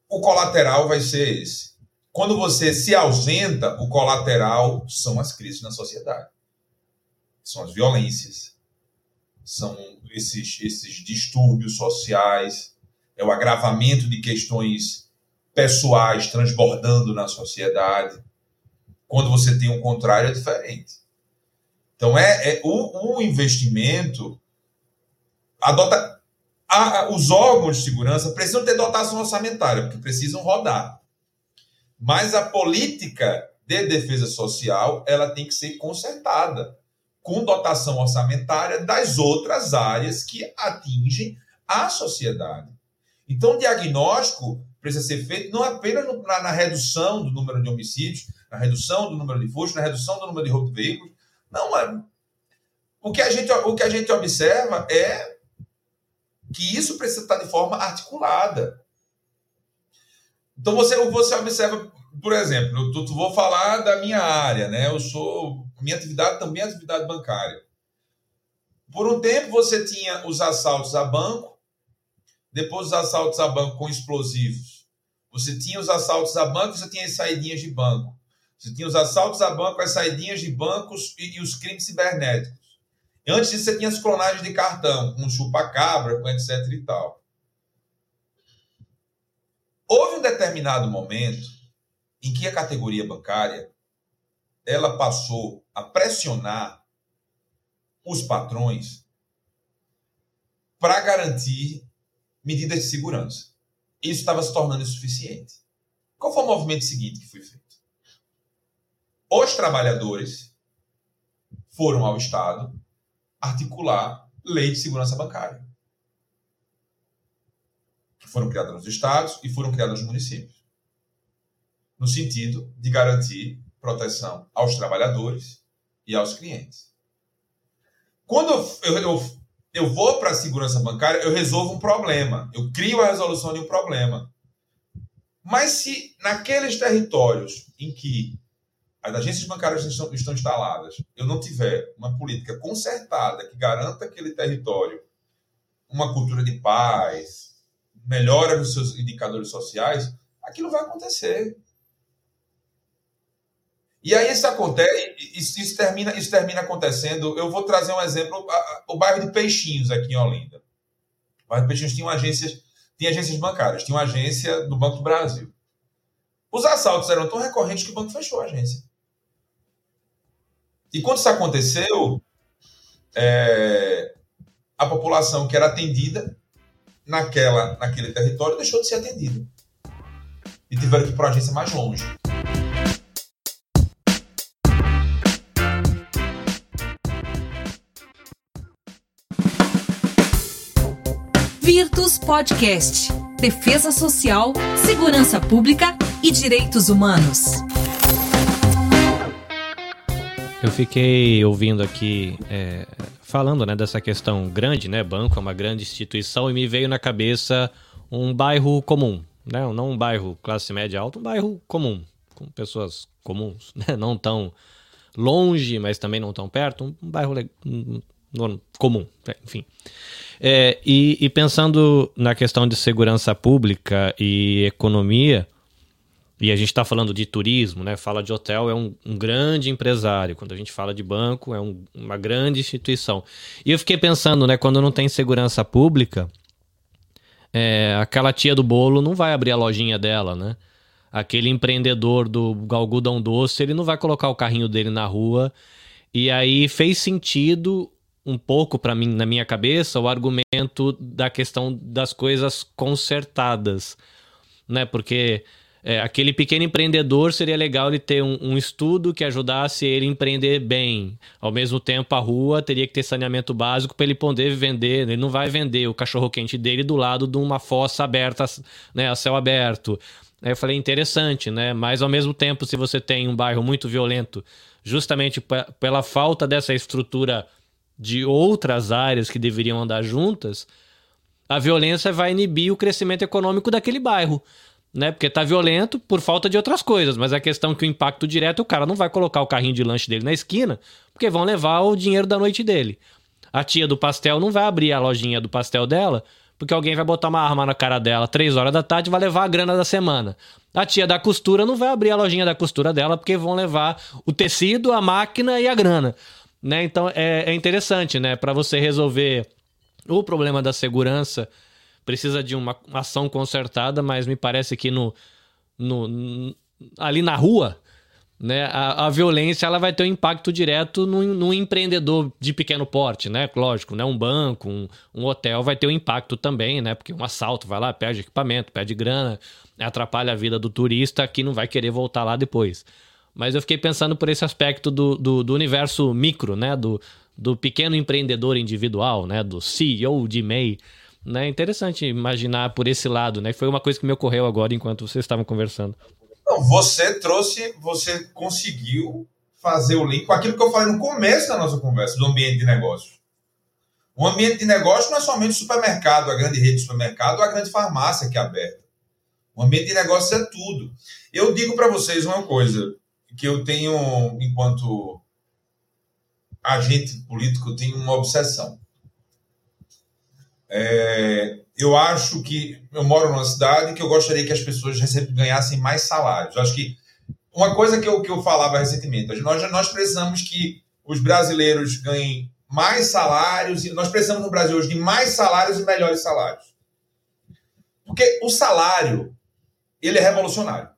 o colateral vai ser esse. Quando você se ausenta, o colateral são as crises na sociedade. São as violências, são esses, esses distúrbios sociais, é o agravamento de questões pessoais transbordando na sociedade. Quando você tem um contrário, é diferente. Então, é, é o, o investimento adota. A, os órgãos de segurança precisam ter dotação orçamentária, porque precisam rodar. Mas a política de defesa social ela tem que ser consertada com dotação orçamentária das outras áreas que atingem a sociedade. Então, o diagnóstico precisa ser feito não apenas na, na, redução do número de homicídios, na redução do número de furtos, na redução do número de de veículos. Não, o, que a gente, o que a gente observa é que isso precisa estar de forma articulada. Então você, você observa, por exemplo, eu, vou falar da minha área, né? Eu sou. Minha atividade também é atividade bancária. Por um tempo você tinha os assaltos a banco, depois os assaltos a banco com explosivos. Você tinha os assaltos a banco, você tinha as saidinhas de banco. Você tinha os assaltos a banco, as saidinhas de bancos e, e os crimes cibernéticos. Antes disso, você tinha as clonagens de cartão, com chupa-cabra, com etc e tal. Houve um determinado momento em que a categoria bancária ela passou a pressionar os patrões para garantir medidas de segurança. Isso estava se tornando insuficiente. Qual foi o movimento seguinte que foi feito? Os trabalhadores foram ao Estado articular lei de segurança bancária, que foram criadas nos estados e foram criadas nos municípios, no sentido de garantir proteção aos trabalhadores e aos clientes. Quando eu, eu, eu vou para a segurança bancária, eu resolvo um problema, eu crio a resolução de um problema. Mas se naqueles territórios em que as agências bancárias estão, estão instaladas, eu não tiver uma política concertada que garanta aquele território uma cultura de paz, melhora os seus indicadores sociais, aquilo vai acontecer. E aí isso acontece, isso, isso, termina, isso termina acontecendo. Eu vou trazer um exemplo: o bairro de Peixinhos aqui em Olinda. O bairro de Peixinhos tinha agências, tinha agências bancárias, tinha uma agência do Banco do Brasil. Os assaltos eram tão recorrentes que o banco fechou a agência. E quando isso aconteceu, é, a população que era atendida naquela, naquele território deixou de ser atendida. E tiveram que ir para uma agência mais longe. Virtus Podcast. Defesa Social, Segurança Pública e Direitos Humanos. Eu fiquei ouvindo aqui é, falando né, dessa questão grande, né? Banco é uma grande instituição e me veio na cabeça um bairro comum, né? Não um bairro classe média alta, um bairro comum, com pessoas comuns, né? Não tão longe, mas também não tão perto, um, bairro um, um, comum, é, enfim. É, e, e pensando na questão de segurança pública e economia, e a gente está falando de turismo, né? Fala de hotel, é um, um grande empresário. Quando a gente fala de banco, é um, uma grande instituição. E eu fiquei pensando, né? Quando não tem segurança pública, é, aquela tia do bolo não vai abrir a lojinha dela, né? Aquele empreendedor do algodão doce, ele não vai colocar o carrinho dele na rua. E aí fez sentido um pouco para mim na minha cabeça o argumento da questão das coisas consertadas, né? Porque é, aquele pequeno empreendedor seria legal ele ter um, um, estudo que ajudasse ele a empreender bem. Ao mesmo tempo, a rua teria que ter saneamento básico para ele poder vender. Ele não vai vender o cachorro-quente dele do lado de uma fossa aberta, né, a céu aberto. Aí eu falei, interessante, né? Mas ao mesmo tempo, se você tem um bairro muito violento, justamente pela falta dessa estrutura de outras áreas que deveriam andar juntas, a violência vai inibir o crescimento econômico daquele bairro né? Porque tá violento por falta de outras coisas, mas a questão é que o impacto direto, o cara não vai colocar o carrinho de lanche dele na esquina, porque vão levar o dinheiro da noite dele. A tia do pastel não vai abrir a lojinha do pastel dela, porque alguém vai botar uma arma na cara dela três horas da tarde e vai levar a grana da semana. A tia da costura não vai abrir a lojinha da costura dela, porque vão levar o tecido, a máquina e a grana. Né? Então é, é interessante, né? Para você resolver o problema da segurança, precisa de uma ação concertada, mas me parece que no, no ali na rua, né, a, a, violência ela vai ter um impacto direto no, no, empreendedor de pequeno porte, né? Lógico, né? Um banco, um, um, hotel vai ter um impacto também, né? Porque um assalto vai lá, perde equipamento, perde grana, atrapalha a vida do turista que não vai querer voltar lá depois. Mas eu fiquei pensando por esse aspecto do, do, do universo micro, né? Do, do pequeno empreendedor individual, né? Do CEO de MEI. Né? Interessante imaginar por esse lado, né? Foi uma coisa que me ocorreu agora enquanto vocês estavam conversando. Não, você trouxe, você conseguiu fazer o link com aquilo que eu falei no começo da nossa conversa, do ambiente de negócio. O ambiente de negócio não é somente o supermercado, a grande rede de supermercado, a grande farmácia que é aberta. O ambiente de negócio é tudo. Eu digo para vocês uma coisa que eu tenho, enquanto agente político, tenho uma obsessão. É, eu acho que eu moro numa cidade que eu gostaria que as pessoas ganhassem mais salários. Eu acho que uma coisa que eu, que eu falava recentemente, nós, nós precisamos que os brasileiros ganhem mais salários, e nós precisamos no Brasil hoje de mais salários e melhores salários. Porque o salário, ele é revolucionário.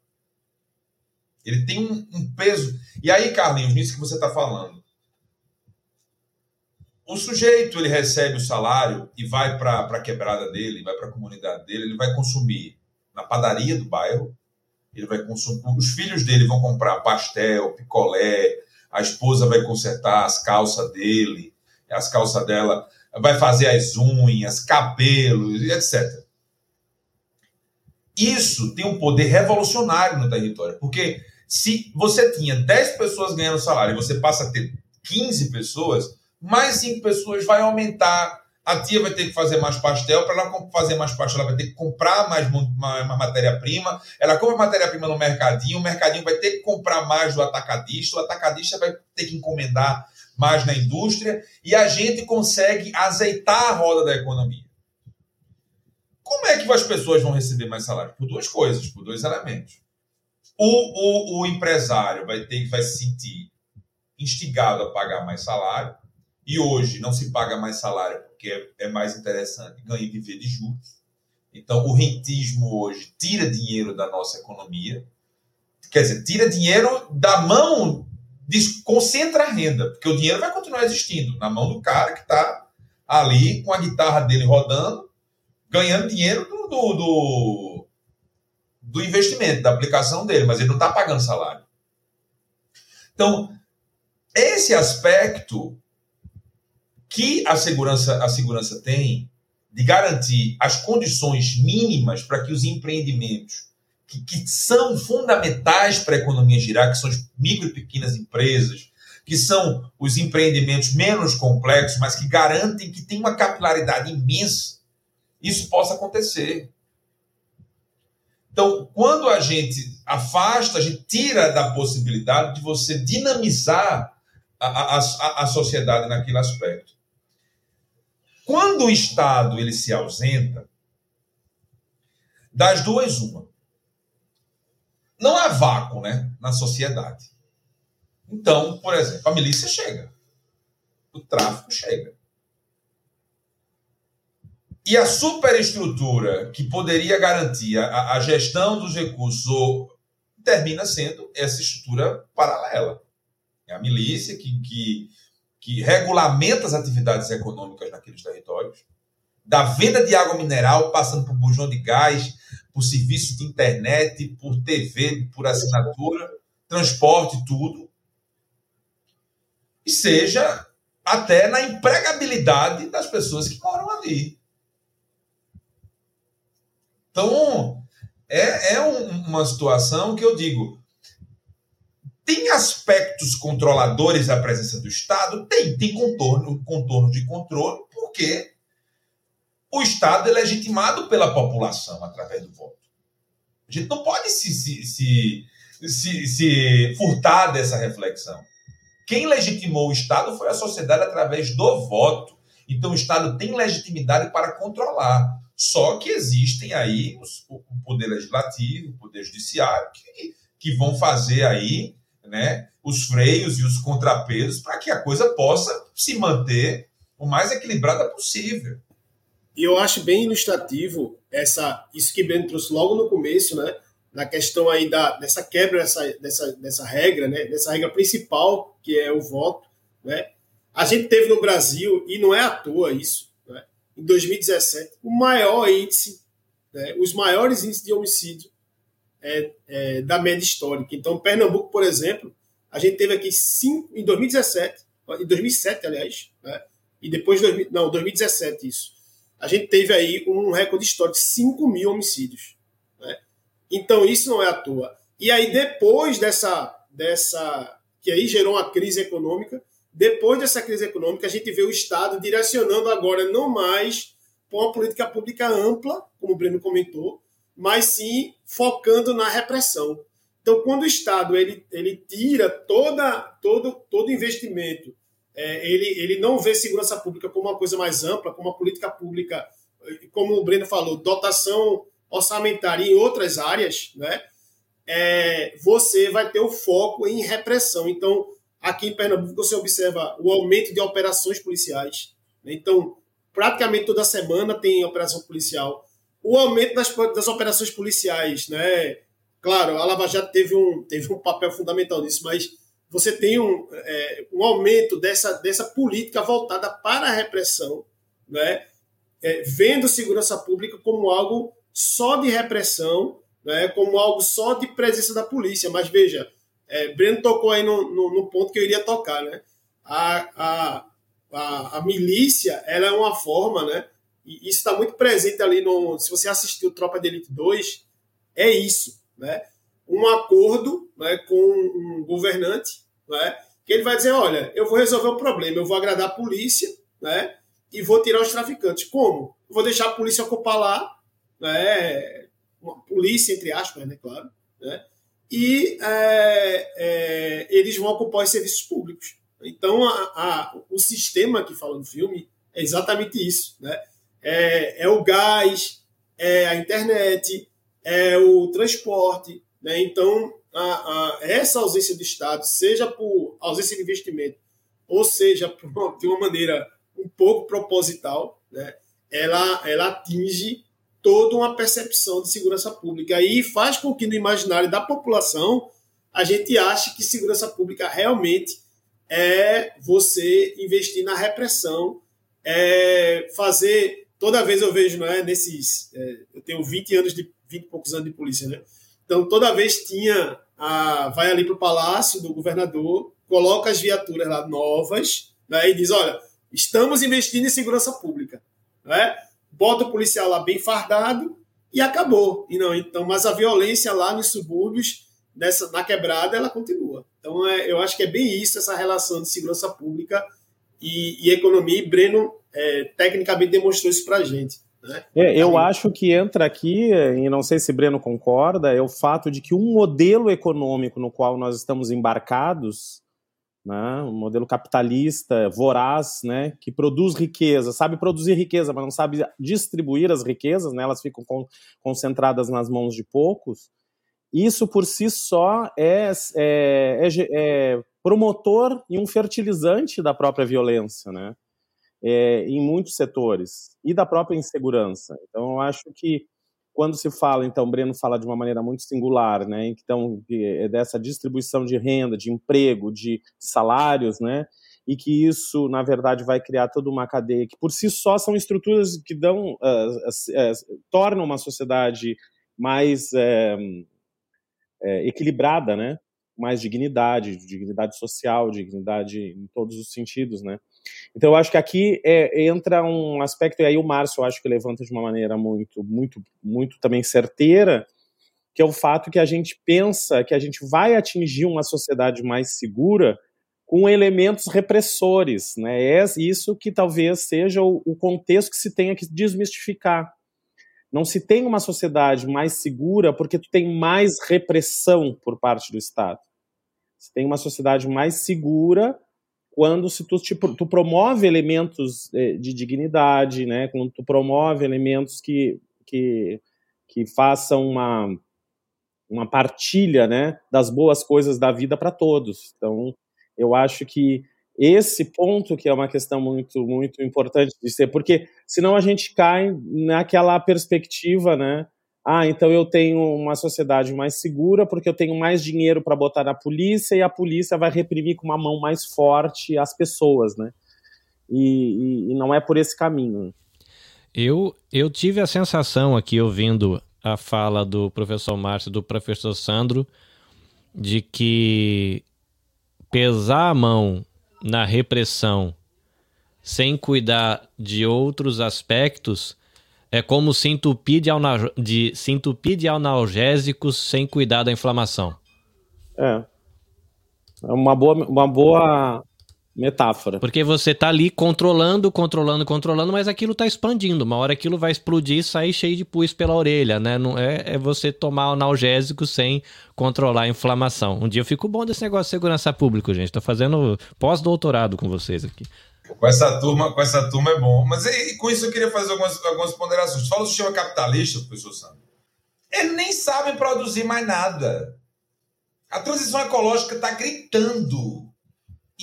Ele tem um, um peso. E aí, Carlinhos, nisso que você está falando, o sujeito ele recebe o salário e vai para a quebrada dele, vai para a comunidade dele, ele vai consumir na padaria do bairro, ele vai consumir, os filhos dele vão comprar pastel, picolé, a esposa vai consertar as calças dele, as calças dela, vai fazer as unhas, cabelos, etc. Isso tem um poder revolucionário no território, porque se você tinha 10 pessoas ganhando salário e você passa a ter 15 pessoas, mais cinco pessoas vai aumentar. A tia vai ter que fazer mais pastel. Para ela fazer mais pastel, ela vai ter que comprar mais matéria-prima. Ela compra matéria-prima no mercadinho. O mercadinho vai ter que comprar mais do atacadista. O atacadista vai ter que encomendar mais na indústria. E a gente consegue azeitar a roda da economia. Como é que as pessoas vão receber mais salário? Por duas coisas, por dois elementos. O, o, o empresário vai ter vai se sentir instigado a pagar mais salário e hoje não se paga mais salário porque é, mais interessante ganhar e viver de juros. Então, o rentismo hoje tira dinheiro da nossa economia, quer dizer, tira dinheiro da mão, concentra a renda, porque o dinheiro vai continuar existindo na mão do cara que está ali com a guitarra dele rodando, ganhando dinheiro do, do, do, do investimento, da aplicação dele, mas ele não está pagando salário. Então, esse aspecto que a segurança, a segurança tem de garantir as condições mínimas para que os empreendimentos que, que são fundamentais para a economia girar, que são as micro e pequenas empresas, que são os empreendimentos menos complexos, mas que garantem que tem uma capilaridade imensa, isso possa acontecer. Então, quando a gente afasta, a gente tira da possibilidade de você dinamizar a, a, a sociedade naquele aspecto. Quando o Estado ele se ausenta, das duas, uma. Não há vácuo né, na sociedade. Então, por exemplo, a milícia chega. O tráfico chega. E a superestrutura que poderia garantir a, a gestão dos recursos ou, termina sendo essa estrutura paralela. É a milícia que, que que regulamenta as atividades econômicas naqueles territórios, da venda de água mineral, passando por bujão de gás, por serviço de internet, por TV, por assinatura, transporte, tudo. E seja até na empregabilidade das pessoas que moram ali. Então, é, é um, uma situação que eu digo, tem aspectos controladores da presença do Estado? Tem, tem contorno, contorno de controle, porque o Estado é legitimado pela população através do voto. A gente não pode se, se, se, se, se furtar dessa reflexão. Quem legitimou o Estado foi a sociedade através do voto. Então, o Estado tem legitimidade para controlar. Só que existem aí os, o poder legislativo, o poder judiciário, que, que vão fazer aí né, os freios e os contrapesos para que a coisa possa se manter o mais equilibrada possível. E eu acho bem ilustrativo essa, isso que Breno trouxe logo no começo, né? Na questão aí da, dessa quebra dessa, dessa, dessa regra, né? Dessa regra principal, que é o voto, né? A gente teve no Brasil, e não é à toa isso, né? em 2017, o maior índice, né? os maiores índices de homicídio é, é, da média histórica. Então, Pernambuco, por exemplo, a gente teve aqui cinco, em 2017, em 2007, aliás, né? e depois, não, 2017 isso, a gente teve aí um recorde histórico de 5 mil homicídios. Né? Então, isso não é à toa. E aí, depois dessa, dessa. que aí gerou uma crise econômica, depois dessa crise econômica, a gente vê o Estado direcionando agora não mais para uma política pública ampla, como o Breno comentou, mas sim focando na repressão. Então, quando o Estado ele, ele tira toda, todo, todo investimento, é, ele, ele não vê segurança pública como uma coisa mais ampla, como uma política pública, como o Breno falou, dotação orçamentária em outras áreas, né? É, você vai ter o foco em repressão. Então, aqui em Pernambuco, você observa o aumento de operações policiais. Né? Então, praticamente toda semana tem operação policial o aumento das, das operações policiais, né? Claro, a Lava Jato teve um, teve um papel fundamental nisso, mas você tem um, é, um aumento dessa, dessa política voltada para a repressão, né? É, vendo segurança pública como algo só de repressão, né? como algo só de presença da polícia. Mas veja, é, Breno tocou aí no, no, no, ponto que eu iria tocar. Né? A, a, a, a milícia ela é uma forma né, e isso está muito presente ali no. Se você assistiu Tropa de Elite 2, é isso. Né? Um acordo né, com um governante, né, que ele vai dizer: olha, eu vou resolver o problema, eu vou agradar a polícia né, e vou tirar os traficantes. Como? Eu vou deixar a polícia ocupar lá, né, polícia, entre aspas, né, claro, né, e é, é, eles vão ocupar os serviços públicos. Então, a, a, o sistema que fala no filme é exatamente isso. Né? É, é o gás, é a internet, é o transporte. Né? Então, a, a, essa ausência do Estado, seja por ausência de investimento, ou seja, por, de uma maneira um pouco proposital, né? ela, ela atinge toda uma percepção de segurança pública e faz com que no imaginário da população a gente ache que segurança pública realmente é você investir na repressão, é fazer toda vez eu vejo, né, nesses. É, eu tenho 20 anos de 20 e poucos anos de polícia, né? Então toda vez tinha. A, vai ali para o palácio do governador, coloca as viaturas lá novas, né, e diz: olha, estamos investindo em segurança pública. Né? Bota o policial lá bem fardado e acabou. E não, então, mas a violência lá nos subúrbios, nessa, na quebrada, ela continua. Então, é, eu acho que é bem isso, essa relação de segurança pública e, e economia. E Breno é, tecnicamente demonstrou isso para a gente. Né? É, eu Aí... acho que entra aqui, e não sei se Breno concorda, é o fato de que um modelo econômico no qual nós estamos embarcados, né, um modelo capitalista, voraz, né, que produz riqueza, sabe produzir riqueza, mas não sabe distribuir as riquezas, né, elas ficam concentradas nas mãos de poucos, isso por si só é, é, é, é promotor e um fertilizante da própria violência, né? É, em muitos setores e da própria insegurança. Então, eu acho que quando se fala, então, Breno fala de uma maneira muito singular, né? Então, é dessa distribuição de renda, de emprego, de salários, né? E que isso, na verdade, vai criar toda uma cadeia que, por si só, são estruturas que dão, uh, uh, uh, tornam uma sociedade mais é, é, equilibrada, né? Mais dignidade, dignidade social, dignidade em todos os sentidos, né? Então, eu acho que aqui é, entra um aspecto, e aí o Márcio eu acho que levanta de uma maneira muito, muito, muito também certeira, que é o fato que a gente pensa que a gente vai atingir uma sociedade mais segura com elementos repressores, né? É isso que talvez seja o, o contexto que se tenha que desmistificar. Não se tem uma sociedade mais segura porque tu tem mais repressão por parte do Estado. Se tem uma sociedade mais segura quando se tu, tipo, tu promove elementos eh, de dignidade, né? Quando tu promove elementos que, que, que façam uma, uma partilha, né? Das boas coisas da vida para todos. Então, eu acho que esse ponto que é uma questão muito muito importante de ser, porque senão a gente cai naquela perspectiva, né? Ah, então eu tenho uma sociedade mais segura porque eu tenho mais dinheiro para botar na polícia e a polícia vai reprimir com uma mão mais forte as pessoas, né? E, e, e não é por esse caminho. Eu, eu tive a sensação aqui, ouvindo a fala do professor Márcio e do professor Sandro, de que pesar a mão na repressão sem cuidar de outros aspectos é como se entupir de, de, se entupir de analgésicos sem cuidar da inflamação. É. É uma boa, uma boa metáfora. Porque você tá ali controlando, controlando, controlando, mas aquilo tá expandindo. Uma hora aquilo vai explodir e sair cheio de pus pela orelha, né? Não é, é você tomar analgésico sem controlar a inflamação. Um dia eu fico bom desse negócio de segurança pública, gente. Tô fazendo pós-doutorado com vocês aqui. Com essa turma, com essa turma é bom. Mas e, e com isso eu queria fazer algumas, algumas ponderações. Fala do sistema capitalista, professor Sandro. Eles nem sabem produzir mais nada. A transição ecológica está gritando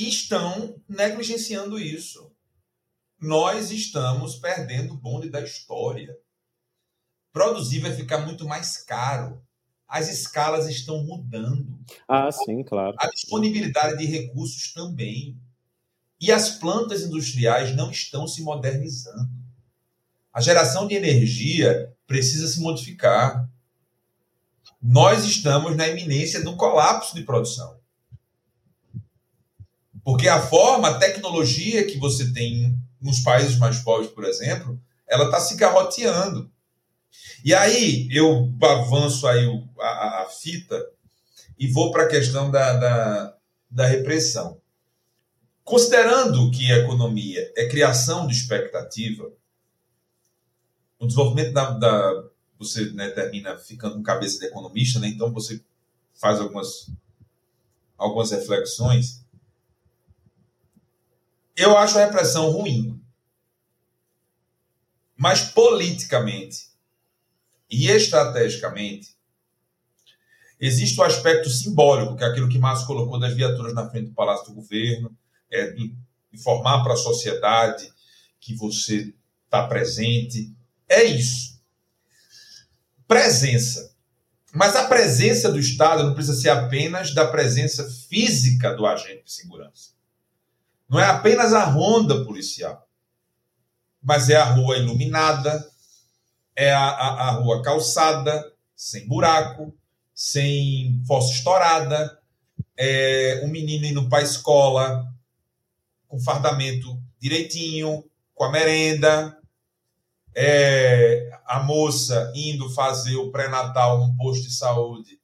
estão negligenciando isso. Nós estamos perdendo o bonde da história. Produzir vai ficar muito mais caro. As escalas estão mudando. Ah, sim, claro. A disponibilidade de recursos também. E as plantas industriais não estão se modernizando. A geração de energia precisa se modificar. Nós estamos na iminência do colapso de produção. Porque a forma, a tecnologia que você tem nos países mais pobres, por exemplo, ela está se garroteando. E aí eu avanço aí a, a fita e vou para a questão da, da, da, repressão. Considerando que a economia é criação de expectativa, o desenvolvimento da. da você né, termina ficando com cabeça de economista, né? então você faz algumas, algumas reflexões. Eu acho a repressão ruim. Mas politicamente e estrategicamente, existe o aspecto simbólico, que é aquilo que Márcio colocou das viaturas na frente do Palácio do Governo, é informar para a sociedade que você está presente. É isso. Presença. Mas a presença do Estado não precisa ser apenas da presença física do agente de segurança. Não é apenas a ronda policial, mas é a rua iluminada, é a, a, a rua calçada, sem buraco, sem fossa estourada, é um menino indo para a escola com fardamento direitinho, com a merenda, é a moça indo fazer o pré-natal no posto de saúde,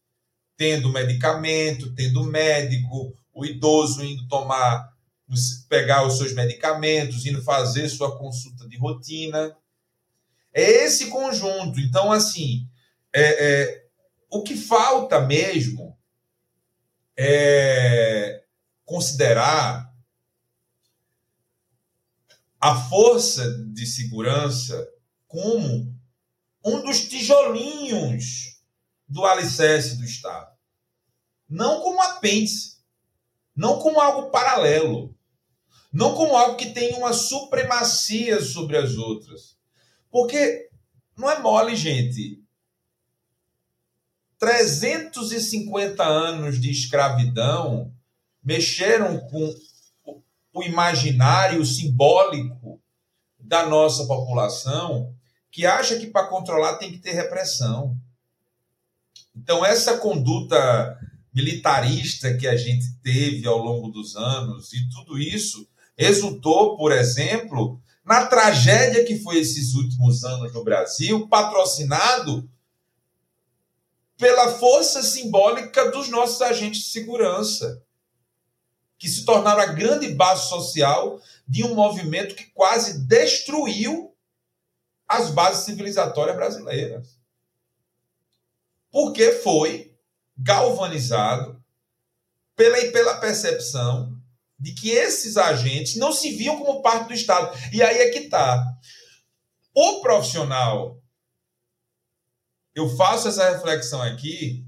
tendo medicamento, tendo médico, o idoso indo tomar pegar os seus medicamentos, indo fazer sua consulta de rotina. É esse conjunto. Então, assim, é, é, o que falta mesmo é considerar a força de segurança como um dos tijolinhos do alicerce do Estado. Não como apêndice, não como algo paralelo não como algo que tem uma supremacia sobre as outras. Porque não é mole, gente. 350 anos de escravidão mexeram com o imaginário simbólico da nossa população que acha que para controlar tem que ter repressão. Então, essa conduta militarista que a gente teve ao longo dos anos e tudo isso resultou, por exemplo, na tragédia que foi esses últimos anos no Brasil, patrocinado pela força simbólica dos nossos agentes de segurança, que se tornaram a grande base social de um movimento que quase destruiu as bases civilizatórias brasileiras. Porque foi galvanizado pela, pela percepção de que esses agentes não se viam como parte do Estado. E aí é que está. O profissional, eu faço essa reflexão aqui,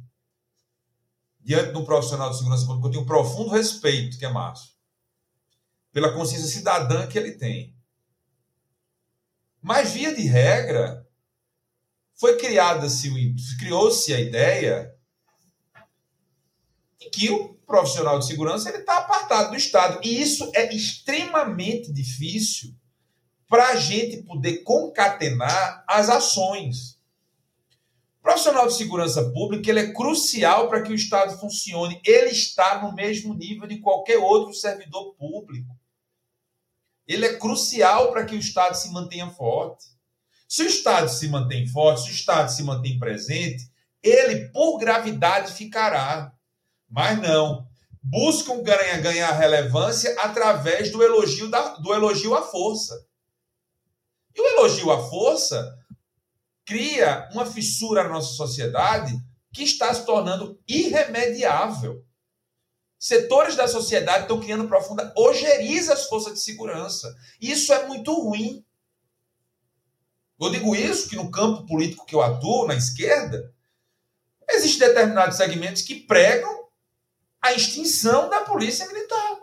diante de um profissional de segurança pública, eu tenho um profundo respeito, que é Márcio, pela consciência cidadã que ele tem. Mas, via de regra, foi criada-se, criou-se a ideia de que o profissional de segurança ele está apartado do Estado. E isso é extremamente difícil para a gente poder concatenar as ações. O profissional de segurança pública ele é crucial para que o Estado funcione. Ele está no mesmo nível de qualquer outro servidor público. Ele é crucial para que o Estado se mantenha forte. Se o Estado se mantém forte, se o Estado se mantém presente, ele, por gravidade, ficará. Mas não. Buscam ganhar, ganhar relevância através do elogio, da, do elogio à força. E o elogio à força cria uma fissura na nossa sociedade que está se tornando irremediável. Setores da sociedade estão criando profunda ojeriza às forças de segurança. Isso é muito ruim. Eu digo isso que no campo político que eu atuo, na esquerda, existem determinados segmentos que pregam a extinção da polícia militar.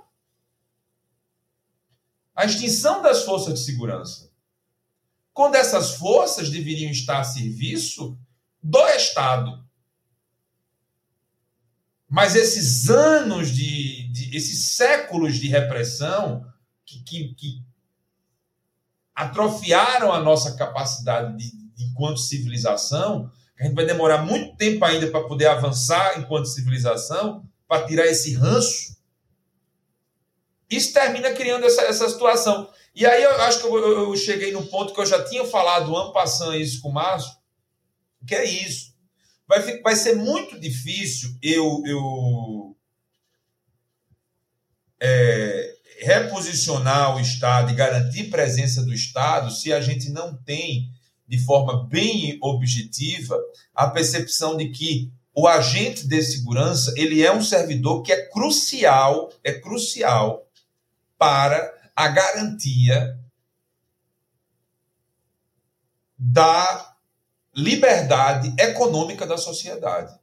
A extinção das forças de segurança. Quando essas forças deveriam estar a serviço do Estado. Mas esses anos de, de esses séculos de repressão que, que, que, atrofiaram a nossa capacidade de, de, enquanto civilização, a gente vai demorar muito tempo ainda para poder avançar enquanto civilização, para tirar esse ranço, isso termina criando essa, essa situação. E aí eu acho que eu, eu, cheguei no ponto que eu já tinha falado ano passando isso com o Márcio, que é isso. Vai, vai ser muito difícil eu, eu é, reposicionar o Estado e garantir presença do Estado se a gente não tem, de forma bem objetiva, a percepção de que o agente de segurança ele é um servidor que é crucial, é crucial para a garantia da liberdade econômica da sociedade.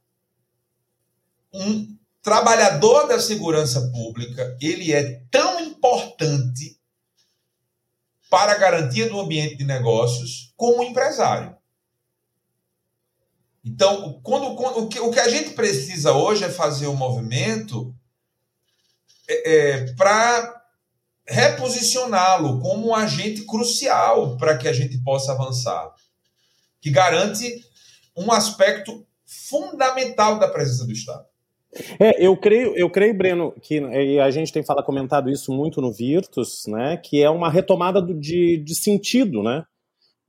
Um trabalhador da segurança pública, ele é tão importante para a garantia do ambiente de negócios como um empresário. Então, quando, quando o, que, o, que, a gente precisa hoje é fazer um movimento é, é, para reposicioná-lo como um agente crucial para que a gente possa avançar, que garante um aspecto fundamental da presença do Estado. É, eu creio, eu creio, Breno, que a gente tem falado, comentado isso muito no Virtus, né, que é uma retomada do, de, de sentido, né,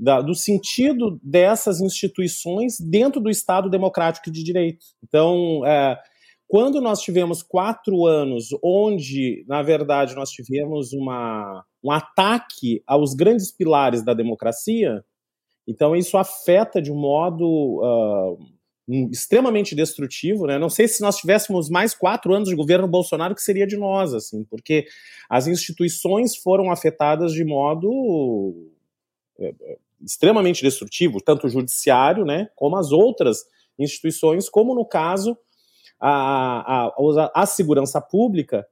da, do sentido dessas instituições dentro do Estado democrático de direito. Então, é, quando nós tivemos quatro anos onde, na verdade, nós tivemos uma, um ataque aos grandes pilares da democracia, então isso afeta de um modo uh, extremamente destrutivo, né? Não sei se nós tivéssemos mais quatro anos de governo Bolsonaro que seria de nós, assim, porque as instituições foram afetadas de modo é, é, extremamente destrutivo, tanto o judiciário, né, como as outras instituições, como no caso a, a, a segurança pública,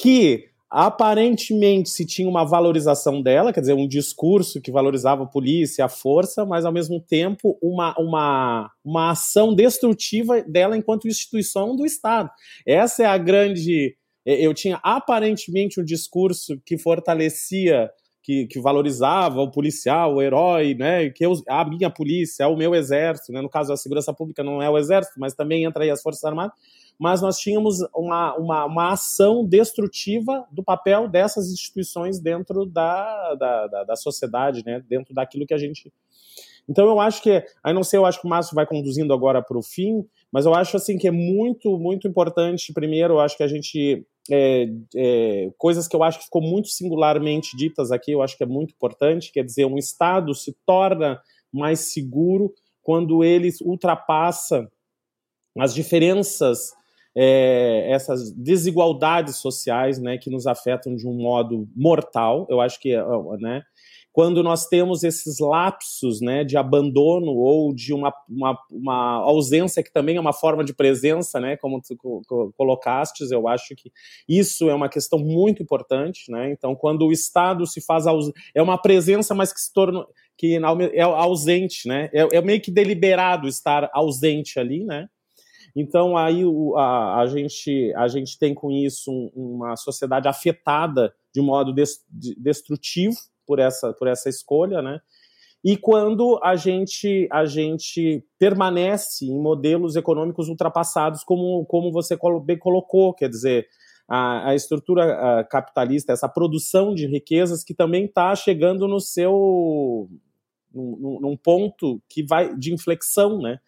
que aparentemente se tinha uma valorização dela, quer dizer, um discurso que valorizava a polícia, a força, mas ao mesmo tempo uma, uma, uma ação destrutiva dela enquanto instituição do Estado. Essa é a grande. Eu tinha aparentemente um discurso que fortalecia que, que, valorizava o policial, o herói, né? Que eu, a minha polícia, o meu exército, né? No caso, a segurança pública não é o exército, mas também entra aí as Forças Armadas. Mas nós tínhamos uma, uma, uma ação destrutiva do papel dessas instituições dentro da, da, da, da sociedade, né? Dentro daquilo que a gente. Então eu acho que, aí não sei, eu acho que o Márcio vai conduzindo agora para o fim, Mas eu acho assim que é muito, muito importante. Primeiro, eu acho que a gente é, é, coisas que eu acho que ficou muito singularmente ditas aqui, eu acho que é muito importante, quer dizer, um Estado se torna mais seguro quando ele ultrapassa as diferenças, é, essas desigualdades sociais, né, que nos afetam de um modo mortal, eu acho que, né, quando nós temos esses lapsos né, de abandono ou de uma, uma, uma, ausência que também é uma forma de presença, né, como tu colocastes, eu acho que isso é uma questão muito importante. Né? Então, quando o Estado se faz é uma presença, mas que se torna que é ausente, né? É, é meio que deliberado estar ausente ali, né? Então aí o, a, a, gente, a gente tem com isso um, uma sociedade afetada de modo destrutivo, por essa, por essa escolha, né? E quando a gente, a gente permanece em modelos econômicos ultrapassados, como, como você bem colocou, quer dizer, a, a estrutura capitalista, essa produção de riquezas que também está chegando no seu num, num, ponto que vai de inflexão, né?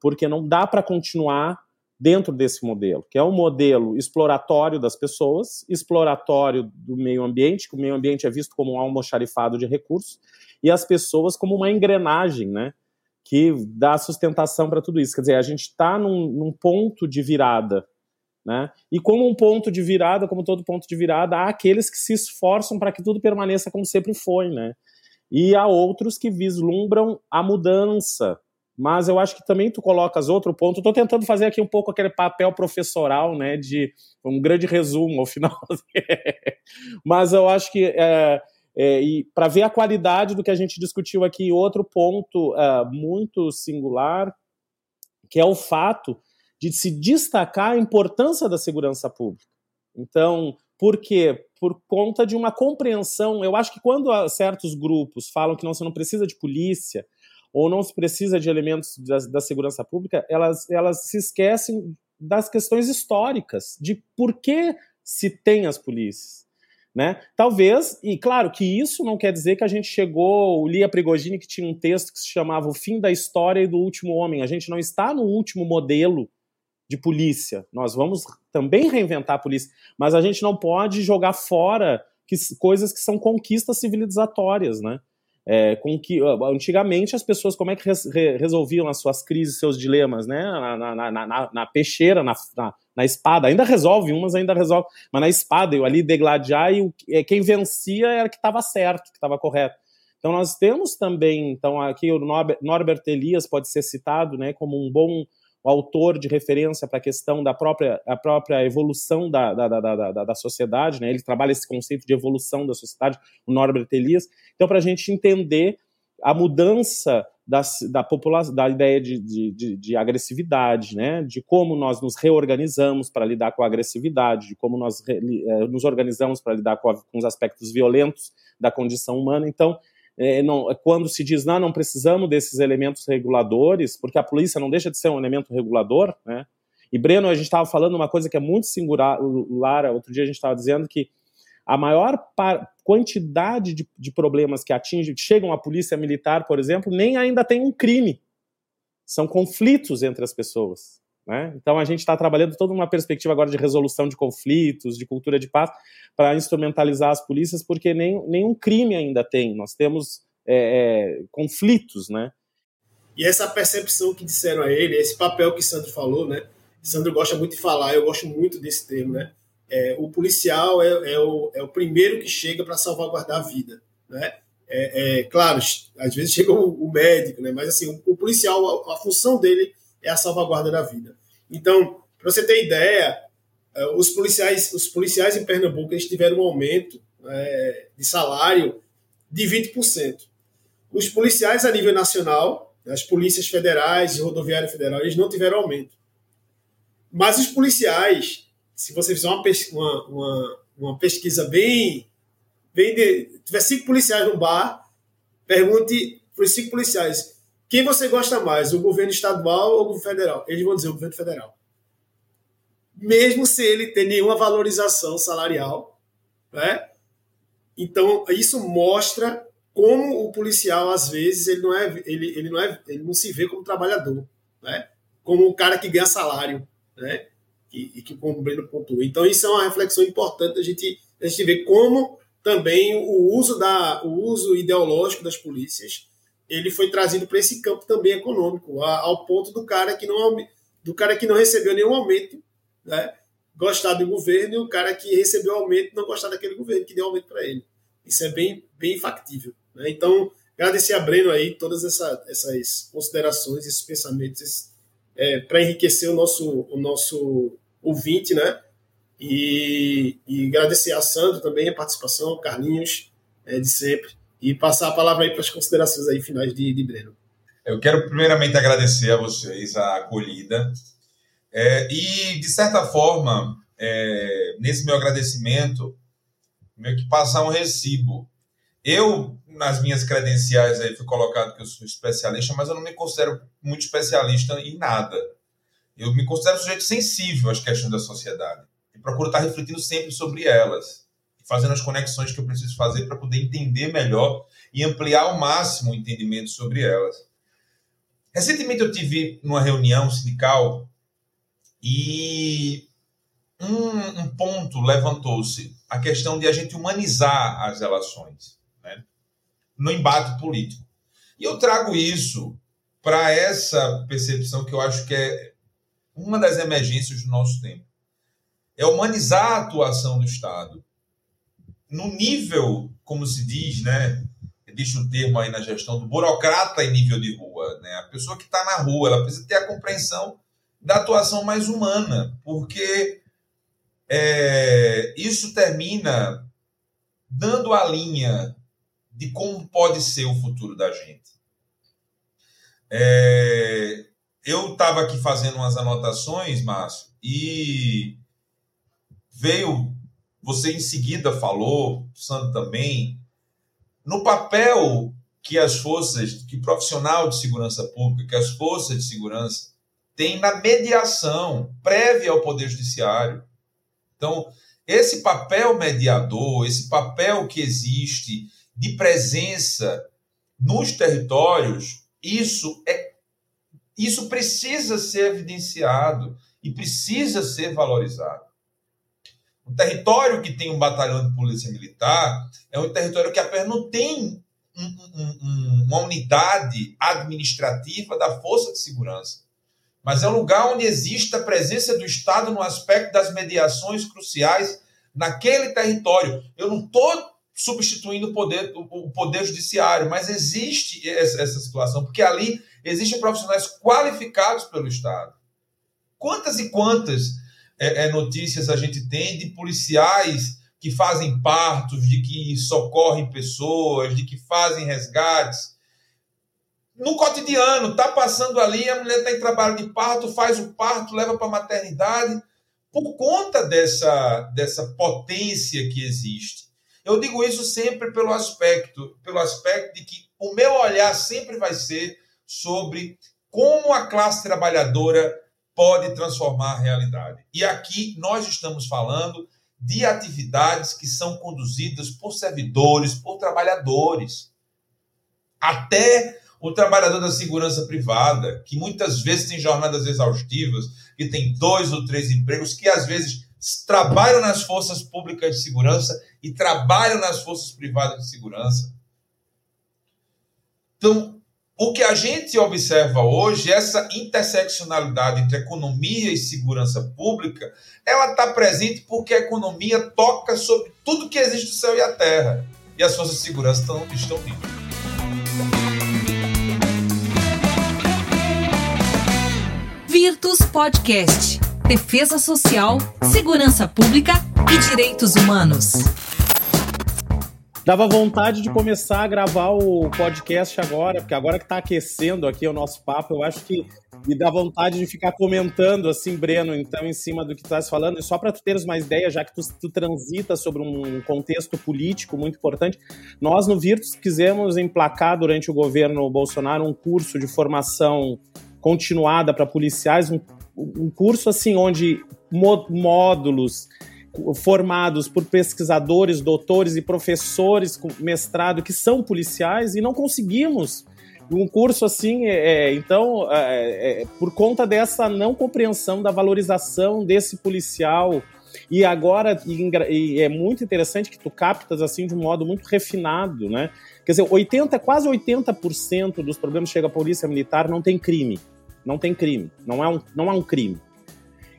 Porque não dá para continuar dentro desse modelo, que é um modelo exploratório das pessoas, exploratório do meio ambiente, que o meio ambiente é visto como um almoxarifado de recursos, e as pessoas como uma engrenagem, né? Que dá sustentação para tudo isso. Quer dizer, a gente está num, num, ponto de virada, né? E como um ponto de virada, como todo ponto de virada, há aqueles que se esforçam para que tudo permaneça como sempre foi, né? E há outros que vislumbram a mudança, mas eu acho que também tu colocas outro ponto. Estou tentando fazer aqui um pouco aquele papel professoral, né, de um grande resumo ao final. mas eu acho que é, é, para ver a qualidade do que a gente discutiu aqui, outro ponto é, muito singular, que é o fato de se destacar a importância da segurança pública. Então, por quê? Por conta de uma compreensão. Eu acho que quando certos grupos falam que não, você não precisa de polícia, ou não se precisa de elementos da, da segurança pública, elas, elas se esquecem das questões históricas, de por que se tem as polícias. Né? Talvez, e claro que isso não quer dizer que a gente chegou, o Lia Prigogine que tinha um texto que se chamava O Fim da História e do Último Homem. A gente não está no último modelo de polícia. Nós vamos também reinventar a polícia, mas a gente não pode jogar fora que, coisas que são conquistas civilizatórias, né? É, com que antigamente as pessoas como é que re, resolviam as suas crises, seus dilemas, né? Na, na, na, na peixeira, na, na, espada. Ainda resolve, umas ainda resolve, mas na espada, eu ali degladiar e o, é, quem vencia era que estava certo, que estava correto. Então nós temos também, então aqui o Norbert Elias pode ser citado, né, como um bom autor de referência para a questão da própria, a própria evolução da, da, da, da, da sociedade, né? ele trabalha esse conceito de evolução da sociedade, o Norbert Elias. Então, para a gente entender a mudança da, da, população, da ideia de, de, de, de, agressividade, né? de como nós nos reorganizamos para lidar com a agressividade, de como nós re, eh, nos organizamos para lidar com, a, com os aspectos violentos da condição humana. Então, é, não, é quando se diz, não, não precisamos desses elementos reguladores, porque a polícia não deixa de ser um elemento regulador, né? E, Breno, a gente estava falando uma coisa que é muito singular, Lara, outro dia a gente estava dizendo que a maior quantidade de, de problemas que atingem, chegam à polícia militar, por exemplo, nem ainda tem um crime. São conflitos entre as pessoas. Né? Então a gente está trabalhando toda uma perspectiva agora de resolução de conflitos, de cultura de paz, para instrumentalizar as polícias, porque nem, nenhum crime ainda tem. Nós temos é, é, conflitos, né? E essa percepção que disseram a ele, esse papel que Sandro falou, né? Sandro gosta muito de falar, eu gosto muito desse termo, né? É, o policial é, é, o, é o primeiro que chega para salvaguardar a vida, né? É, é, claro, às vezes chega o, o, médico, né? Mas assim, o, o policial, a, a função dele é a salvaguarda da vida. Então, para você ter ideia, é, os policiais, os policiais em Pernambuco eles tiveram um aumento é, de salário de 20%. Os policiais a nível nacional, as polícias federais e rodoviária federal, eles não tiveram aumento. Mas os policiais, se você fizer uma, uma, uma, uma pesquisa bem. bem de, tiver cinco policiais no bar, pergunte para os cinco policiais quem você gosta mais, o governo estadual ou o governo federal? Eles vão dizer o governo federal. Mesmo sem ele ter nenhuma valorização salarial, né? Então, isso mostra como o policial às vezes ele não é ele, ele não é ele não se vê como trabalhador, né? como o cara que ganha salário, né? E, e que o Breno pontuou. Então, isso é uma reflexão importante a gente, a gente ver como também o uso, da, o uso ideológico das polícias ele foi trazido para esse campo também econômico, ao ponto do cara que não do cara que não recebeu nenhum aumento, né, gostar do governo e o cara que recebeu aumento não gostar daquele governo que deu aumento para ele. Isso é bem bem factível. Né? Então agradecer a Breno aí todas essa, essas considerações, esses pensamentos é, para enriquecer o nosso o nosso ouvinte, né? E, e agradecer a Sandro também a participação, Carlinhos é, de sempre e passar a palavra aí para as considerações aí finais de, de Breno. Eu quero primeiramente agradecer a vocês a acolhida é, e, de certa forma, é, nesse meu agradecimento, meio que passar um recibo. Eu, nas minhas credenciais, aí fui colocado que eu sou especialista, mas eu não me considero muito especialista em nada. Eu me considero sujeito sensível às questões da sociedade e procuro estar refletindo sempre sobre elas fazendo as conexões que eu preciso fazer para poder entender melhor e ampliar ao máximo o entendimento sobre elas. Recentemente eu tive numa reunião sindical e um, um ponto levantou-se, a questão de a gente humanizar as relações né, no embate político. E eu trago isso para essa percepção que eu acho que é uma das emergências do nosso tempo. É humanizar a atuação do Estado no nível, como se diz, né? Existe um termo aí na gestão do burocrata em nível de rua, né? A pessoa que está na rua, ela precisa ter a compreensão da atuação mais humana, porque é, isso termina dando a linha de como pode ser o futuro da gente. É, eu estava aqui fazendo umas anotações, Márcio, e veio você em seguida falou, Sandro também, no papel que as forças, que profissional de segurança pública, que as forças de segurança têm na mediação prévia ao Poder Judiciário. Então, esse papel mediador, esse papel que existe de presença nos territórios, isso é isso precisa ser evidenciado e precisa ser valorizado. Um território que tem um batalhão de polícia militar é um território que apenas não tem um, um, uma unidade administrativa da força de segurança. Mas é um lugar onde existe a presença do Estado no aspecto das mediações cruciais naquele território. Eu não estou substituindo o poder, o poder judiciário, mas existe essa, essa situação, porque ali existem profissionais qualificados pelo Estado. Quantas e quantas é, é, notícias a gente tem de policiais que fazem partos, de que socorrem pessoas, de que fazem resgates. No cotidiano, tá passando ali, a mulher está em trabalho de parto, faz o parto, leva para a maternidade, por conta dessa, dessa potência que existe. Eu digo isso sempre pelo aspecto, pelo aspecto de que o meu olhar sempre vai ser sobre como a classe trabalhadora pode transformar a realidade. E aqui nós estamos falando de atividades que são conduzidas por servidores, por trabalhadores. Até o trabalhador da segurança privada, que muitas vezes tem jornadas exaustivas, que tem dois ou três empregos, que às vezes trabalham nas forças públicas de segurança e trabalham nas forças privadas de segurança. Então, o que a gente observa hoje, essa interseccionalidade entre economia e segurança pública, ela está presente porque a economia toca sobre tudo que existe no céu e a terra. E as forças de segurança estão, estão nisso. Virtus Podcast. Defesa Social, Segurança Pública e Direitos Humanos. Dava vontade de começar a gravar o podcast agora, porque agora que está aquecendo aqui o nosso papo, eu acho que me dá vontade de ficar comentando assim, Breno, então, em cima do que tu estás falando, e só para tu teres uma ideia, já que tu, tu transita sobre um contexto político muito importante, nós no Virtus quisemos emplacar durante o governo Bolsonaro um curso de formação continuada para policiais, um, um curso assim onde módulos formados por pesquisadores, doutores e professores com mestrado que são policiais e não conseguimos um curso assim, é, é então, é, é, por conta dessa não compreensão da valorização desse policial, e agora, e, e é muito interessante que tu captas assim de um modo muito refinado, né? Quer dizer, 80, quase 80% dos problemas que chega a polícia militar não tem crime. Não tem crime. Não é um, não é um crime.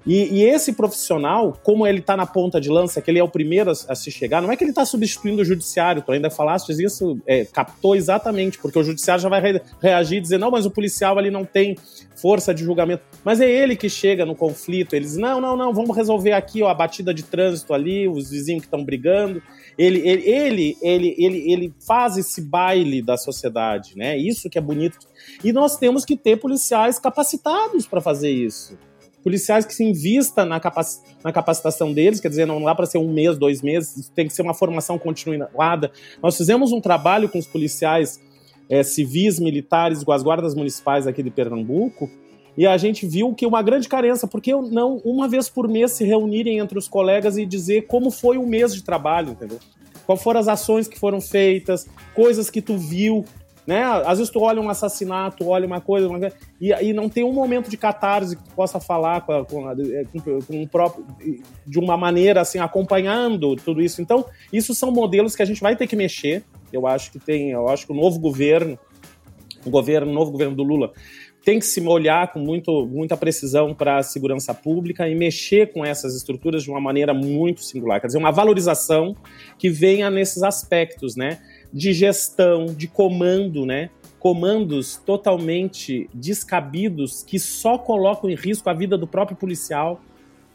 E, e, esse profissional, como ele está na ponta de lança, que ele é o primeiro a, a se chegar, não é que ele está substituindo o judiciário, tu ainda falaste isso, é, captou exatamente, porque o judiciário já vai re, reagir e dizer, não, mas o policial ali não tem força de julgamento. Mas é ele que chega no conflito, eles, não, não, não, vamos resolver aqui ó, a batida de trânsito ali, os vizinhos que estão brigando. Ele, ele, ele, ele, ele, ele faz esse baile da sociedade, né? Isso que é bonito. E nós temos que ter policiais capacitados para fazer isso policiais que se invista na, capac, na capacitação deles, quer dizer, não dá para ser um mês, dois meses, tem que ser uma formação continuada. Nós fizemos um trabalho com os policiais é, civis, militares, com as guardas municipais aqui de Pernambuco, e a gente viu que uma grande carência, porque não uma vez por mês se reunirem entre os colegas e dizer como foi o mês de trabalho, entendeu? Quais foram as ações que foram feitas, coisas que tu viu, né? Às vezes tu olha um assassinato, olha uma coisa, uma... E, e não tem um momento de catarse que tu possa falar com, a, com, a, com, com, o próprio, de uma maneira assim, acompanhando tudo isso. Então, isso são modelos que a gente vai ter que mexer. Eu acho que tem, eu acho que o novo governo, o governo, o novo governo do Lula, tem que se olhar com muito, muita precisão para a segurança pública e mexer com essas estruturas de uma maneira muito singular. Quer dizer, uma valorização que venha nesses aspectos, né? De gestão, de comando, né? Comandos totalmente descabidos que só colocam em risco a vida do próprio policial,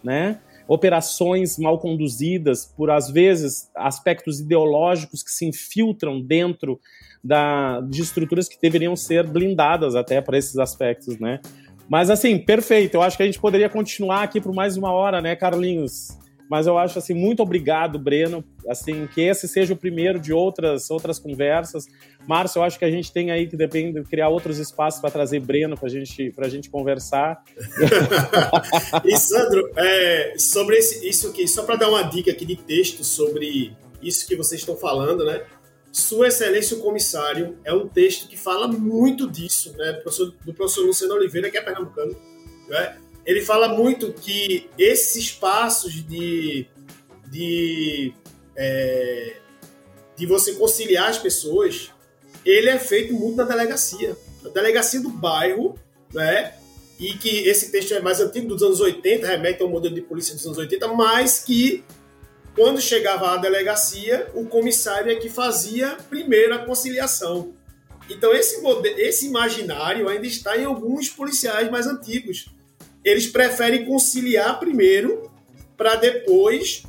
né? Operações mal conduzidas por, às vezes, aspectos ideológicos que se infiltram dentro da, de estruturas que deveriam ser blindadas até para esses aspectos, né? Mas assim, perfeito. Eu acho que a gente poderia continuar aqui por mais uma hora, né, Carlinhos? Mas eu acho assim, muito obrigado, Breno. Assim, que esse seja o primeiro de outras outras conversas. Márcio, eu acho que a gente tem aí que depende criar outros espaços para trazer Breno para gente, a gente conversar. e Sandro, é, sobre esse, isso aqui, só para dar uma dica aqui de texto sobre isso que vocês estão falando, né? Sua Excelência o Comissário é um texto que fala muito disso, né? Do professor, do professor Luciano Oliveira, que é pernambucano, né? Ele fala muito que esses passos de, de, é, de você conciliar as pessoas, ele é feito muito na delegacia. Na delegacia do bairro, né? E que esse texto é mais antigo, dos anos 80, remete ao modelo de polícia dos anos 80, mas que quando chegava à delegacia, o comissário é que fazia primeiro a conciliação. Então esse, esse imaginário ainda está em alguns policiais mais antigos eles preferem conciliar primeiro para depois,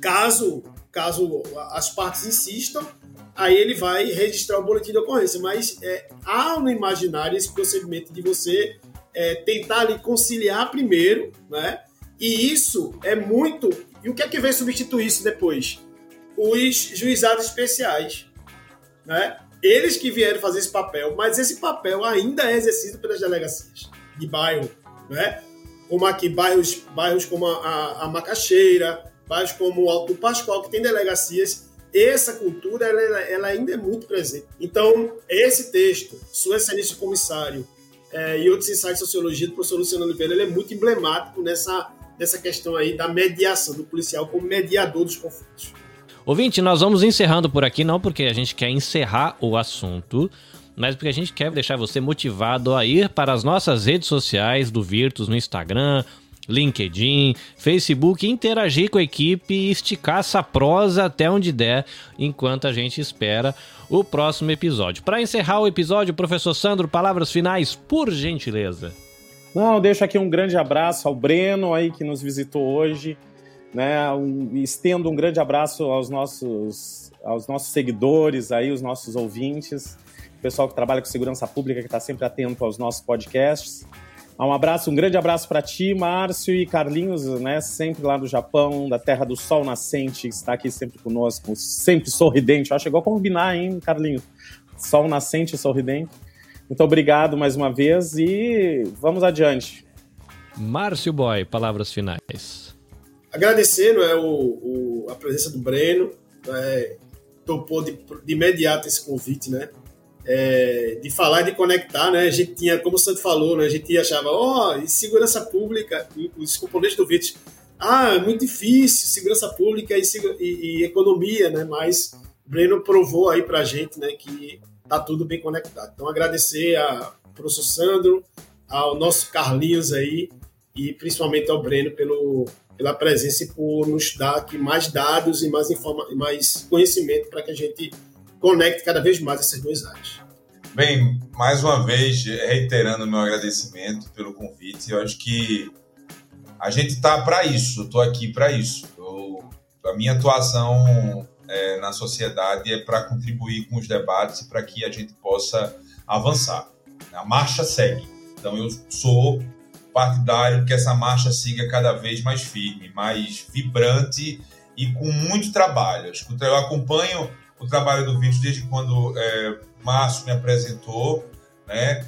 caso caso as partes insistam, aí ele vai registrar o boletim de ocorrência. Mas é, há no imaginário esse procedimento de você é, tentar ali conciliar primeiro, né? E isso é muito. E o que é que vem substituir isso depois? Os juizados especiais, né? Eles que vieram fazer esse papel, mas esse papel ainda é exercido pelas delegacias de bairro, né? Como aqui, bairros, bairros como a, a Macaxeira, bairros como o Alto Pascoal, que tem delegacias, essa cultura ela, ela ainda é muito presente. Então, esse texto, Sua Excelência Comissário é, e outros ensaios de sociologia do professor Luciano Oliveira, ele é muito emblemático nessa, nessa questão aí da mediação do policial como mediador dos conflitos. Ouvinte, nós vamos encerrando por aqui, não porque a gente quer encerrar o assunto, mas porque a gente quer deixar você motivado a ir para as nossas redes sociais do Virtus no Instagram, LinkedIn, Facebook, interagir com a equipe e esticar essa prosa até onde der, enquanto a gente espera o próximo episódio. Para encerrar o episódio, professor Sandro, palavras finais, por gentileza. Não, deixo aqui um grande abraço ao Breno aí que nos visitou hoje, né? Um, estendo um grande abraço aos nossos aos nossos seguidores aí, os nossos ouvintes o pessoal que trabalha com segurança pública, que está sempre atento aos nossos podcasts. Um abraço, um grande abraço para ti, Márcio e Carlinhos, né? Sempre lá no Japão, da Terra do Sol Nascente, está aqui sempre conosco, sempre sorridente. Acho igual combinar, hein, Carlinhos? Sol nascente e sorridente. Muito obrigado mais uma vez e vamos adiante. Márcio Boy, palavras finais. Agradecendo é, o, o, a presença do Breno, é, topou de, de imediato esse convite, né? É, de falar e de conectar, né? A gente tinha, como o Santo falou, né? A gente achava, ó, oh, segurança pública, os componentes do VIT, ah, é muito difícil, segurança pública e, e, e economia, né? Mas o Breno provou aí pra gente, né, que tá tudo bem conectado. Então, agradecer ao professor Sandro, ao nosso Carlinhos aí e principalmente ao Breno pelo, pela presença e por nos dar aqui mais dados e mais, informa mais conhecimento para que a gente conecte cada vez mais essas duas áreas. Bem, mais uma vez, reiterando meu agradecimento pelo convite, eu acho que a gente está para isso, estou aqui para isso. Eu, a minha atuação é, na sociedade é para contribuir com os debates para que a gente possa avançar. A marcha segue. Então, eu sou partidário que essa marcha siga cada vez mais firme, mais vibrante e com muito trabalho. Eu acompanho o trabalho do vídeo desde quando é, Márcio me apresentou, né?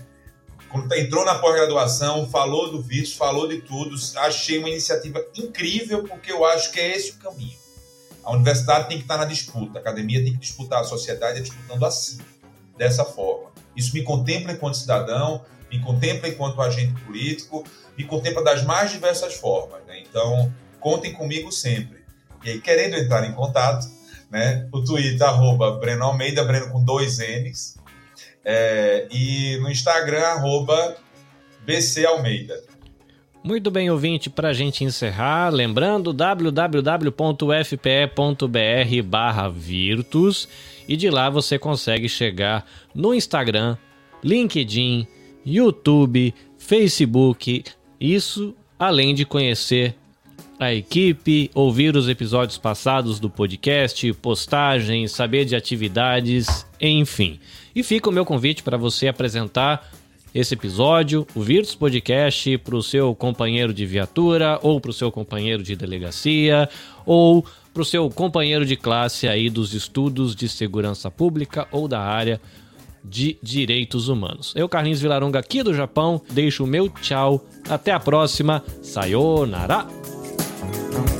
Quando entrou na pós-graduação, falou do vídeo, falou de tudo. Achei uma iniciativa incrível, porque eu acho que é esse o caminho. A universidade tem que estar na disputa, a academia tem que disputar, a sociedade é disputando assim, dessa forma. Isso me contempla enquanto cidadão, me contempla enquanto agente político, me contempla das mais diversas formas. Né? Então, contem comigo sempre. E aí, querendo entrar em contato, né? O Twitter, arroba Breno Almeida, Breno com dois N's. É, e no Instagram, arroba BC Almeida. Muito bem, ouvinte, para a gente encerrar, lembrando www.fpe.br barra Virtus e de lá você consegue chegar no Instagram, LinkedIn, YouTube, Facebook, isso além de conhecer a equipe, ouvir os episódios passados do podcast, postagens, saber de atividades, enfim. E fica o meu convite para você apresentar esse episódio, o Virtus Podcast, para o seu companheiro de viatura, ou para o seu companheiro de delegacia, ou para o seu companheiro de classe aí dos estudos de segurança pública ou da área de direitos humanos. Eu, Carlinhos Vilaronga, aqui do Japão, deixo o meu tchau. Até a próxima. Sayonara! Bye.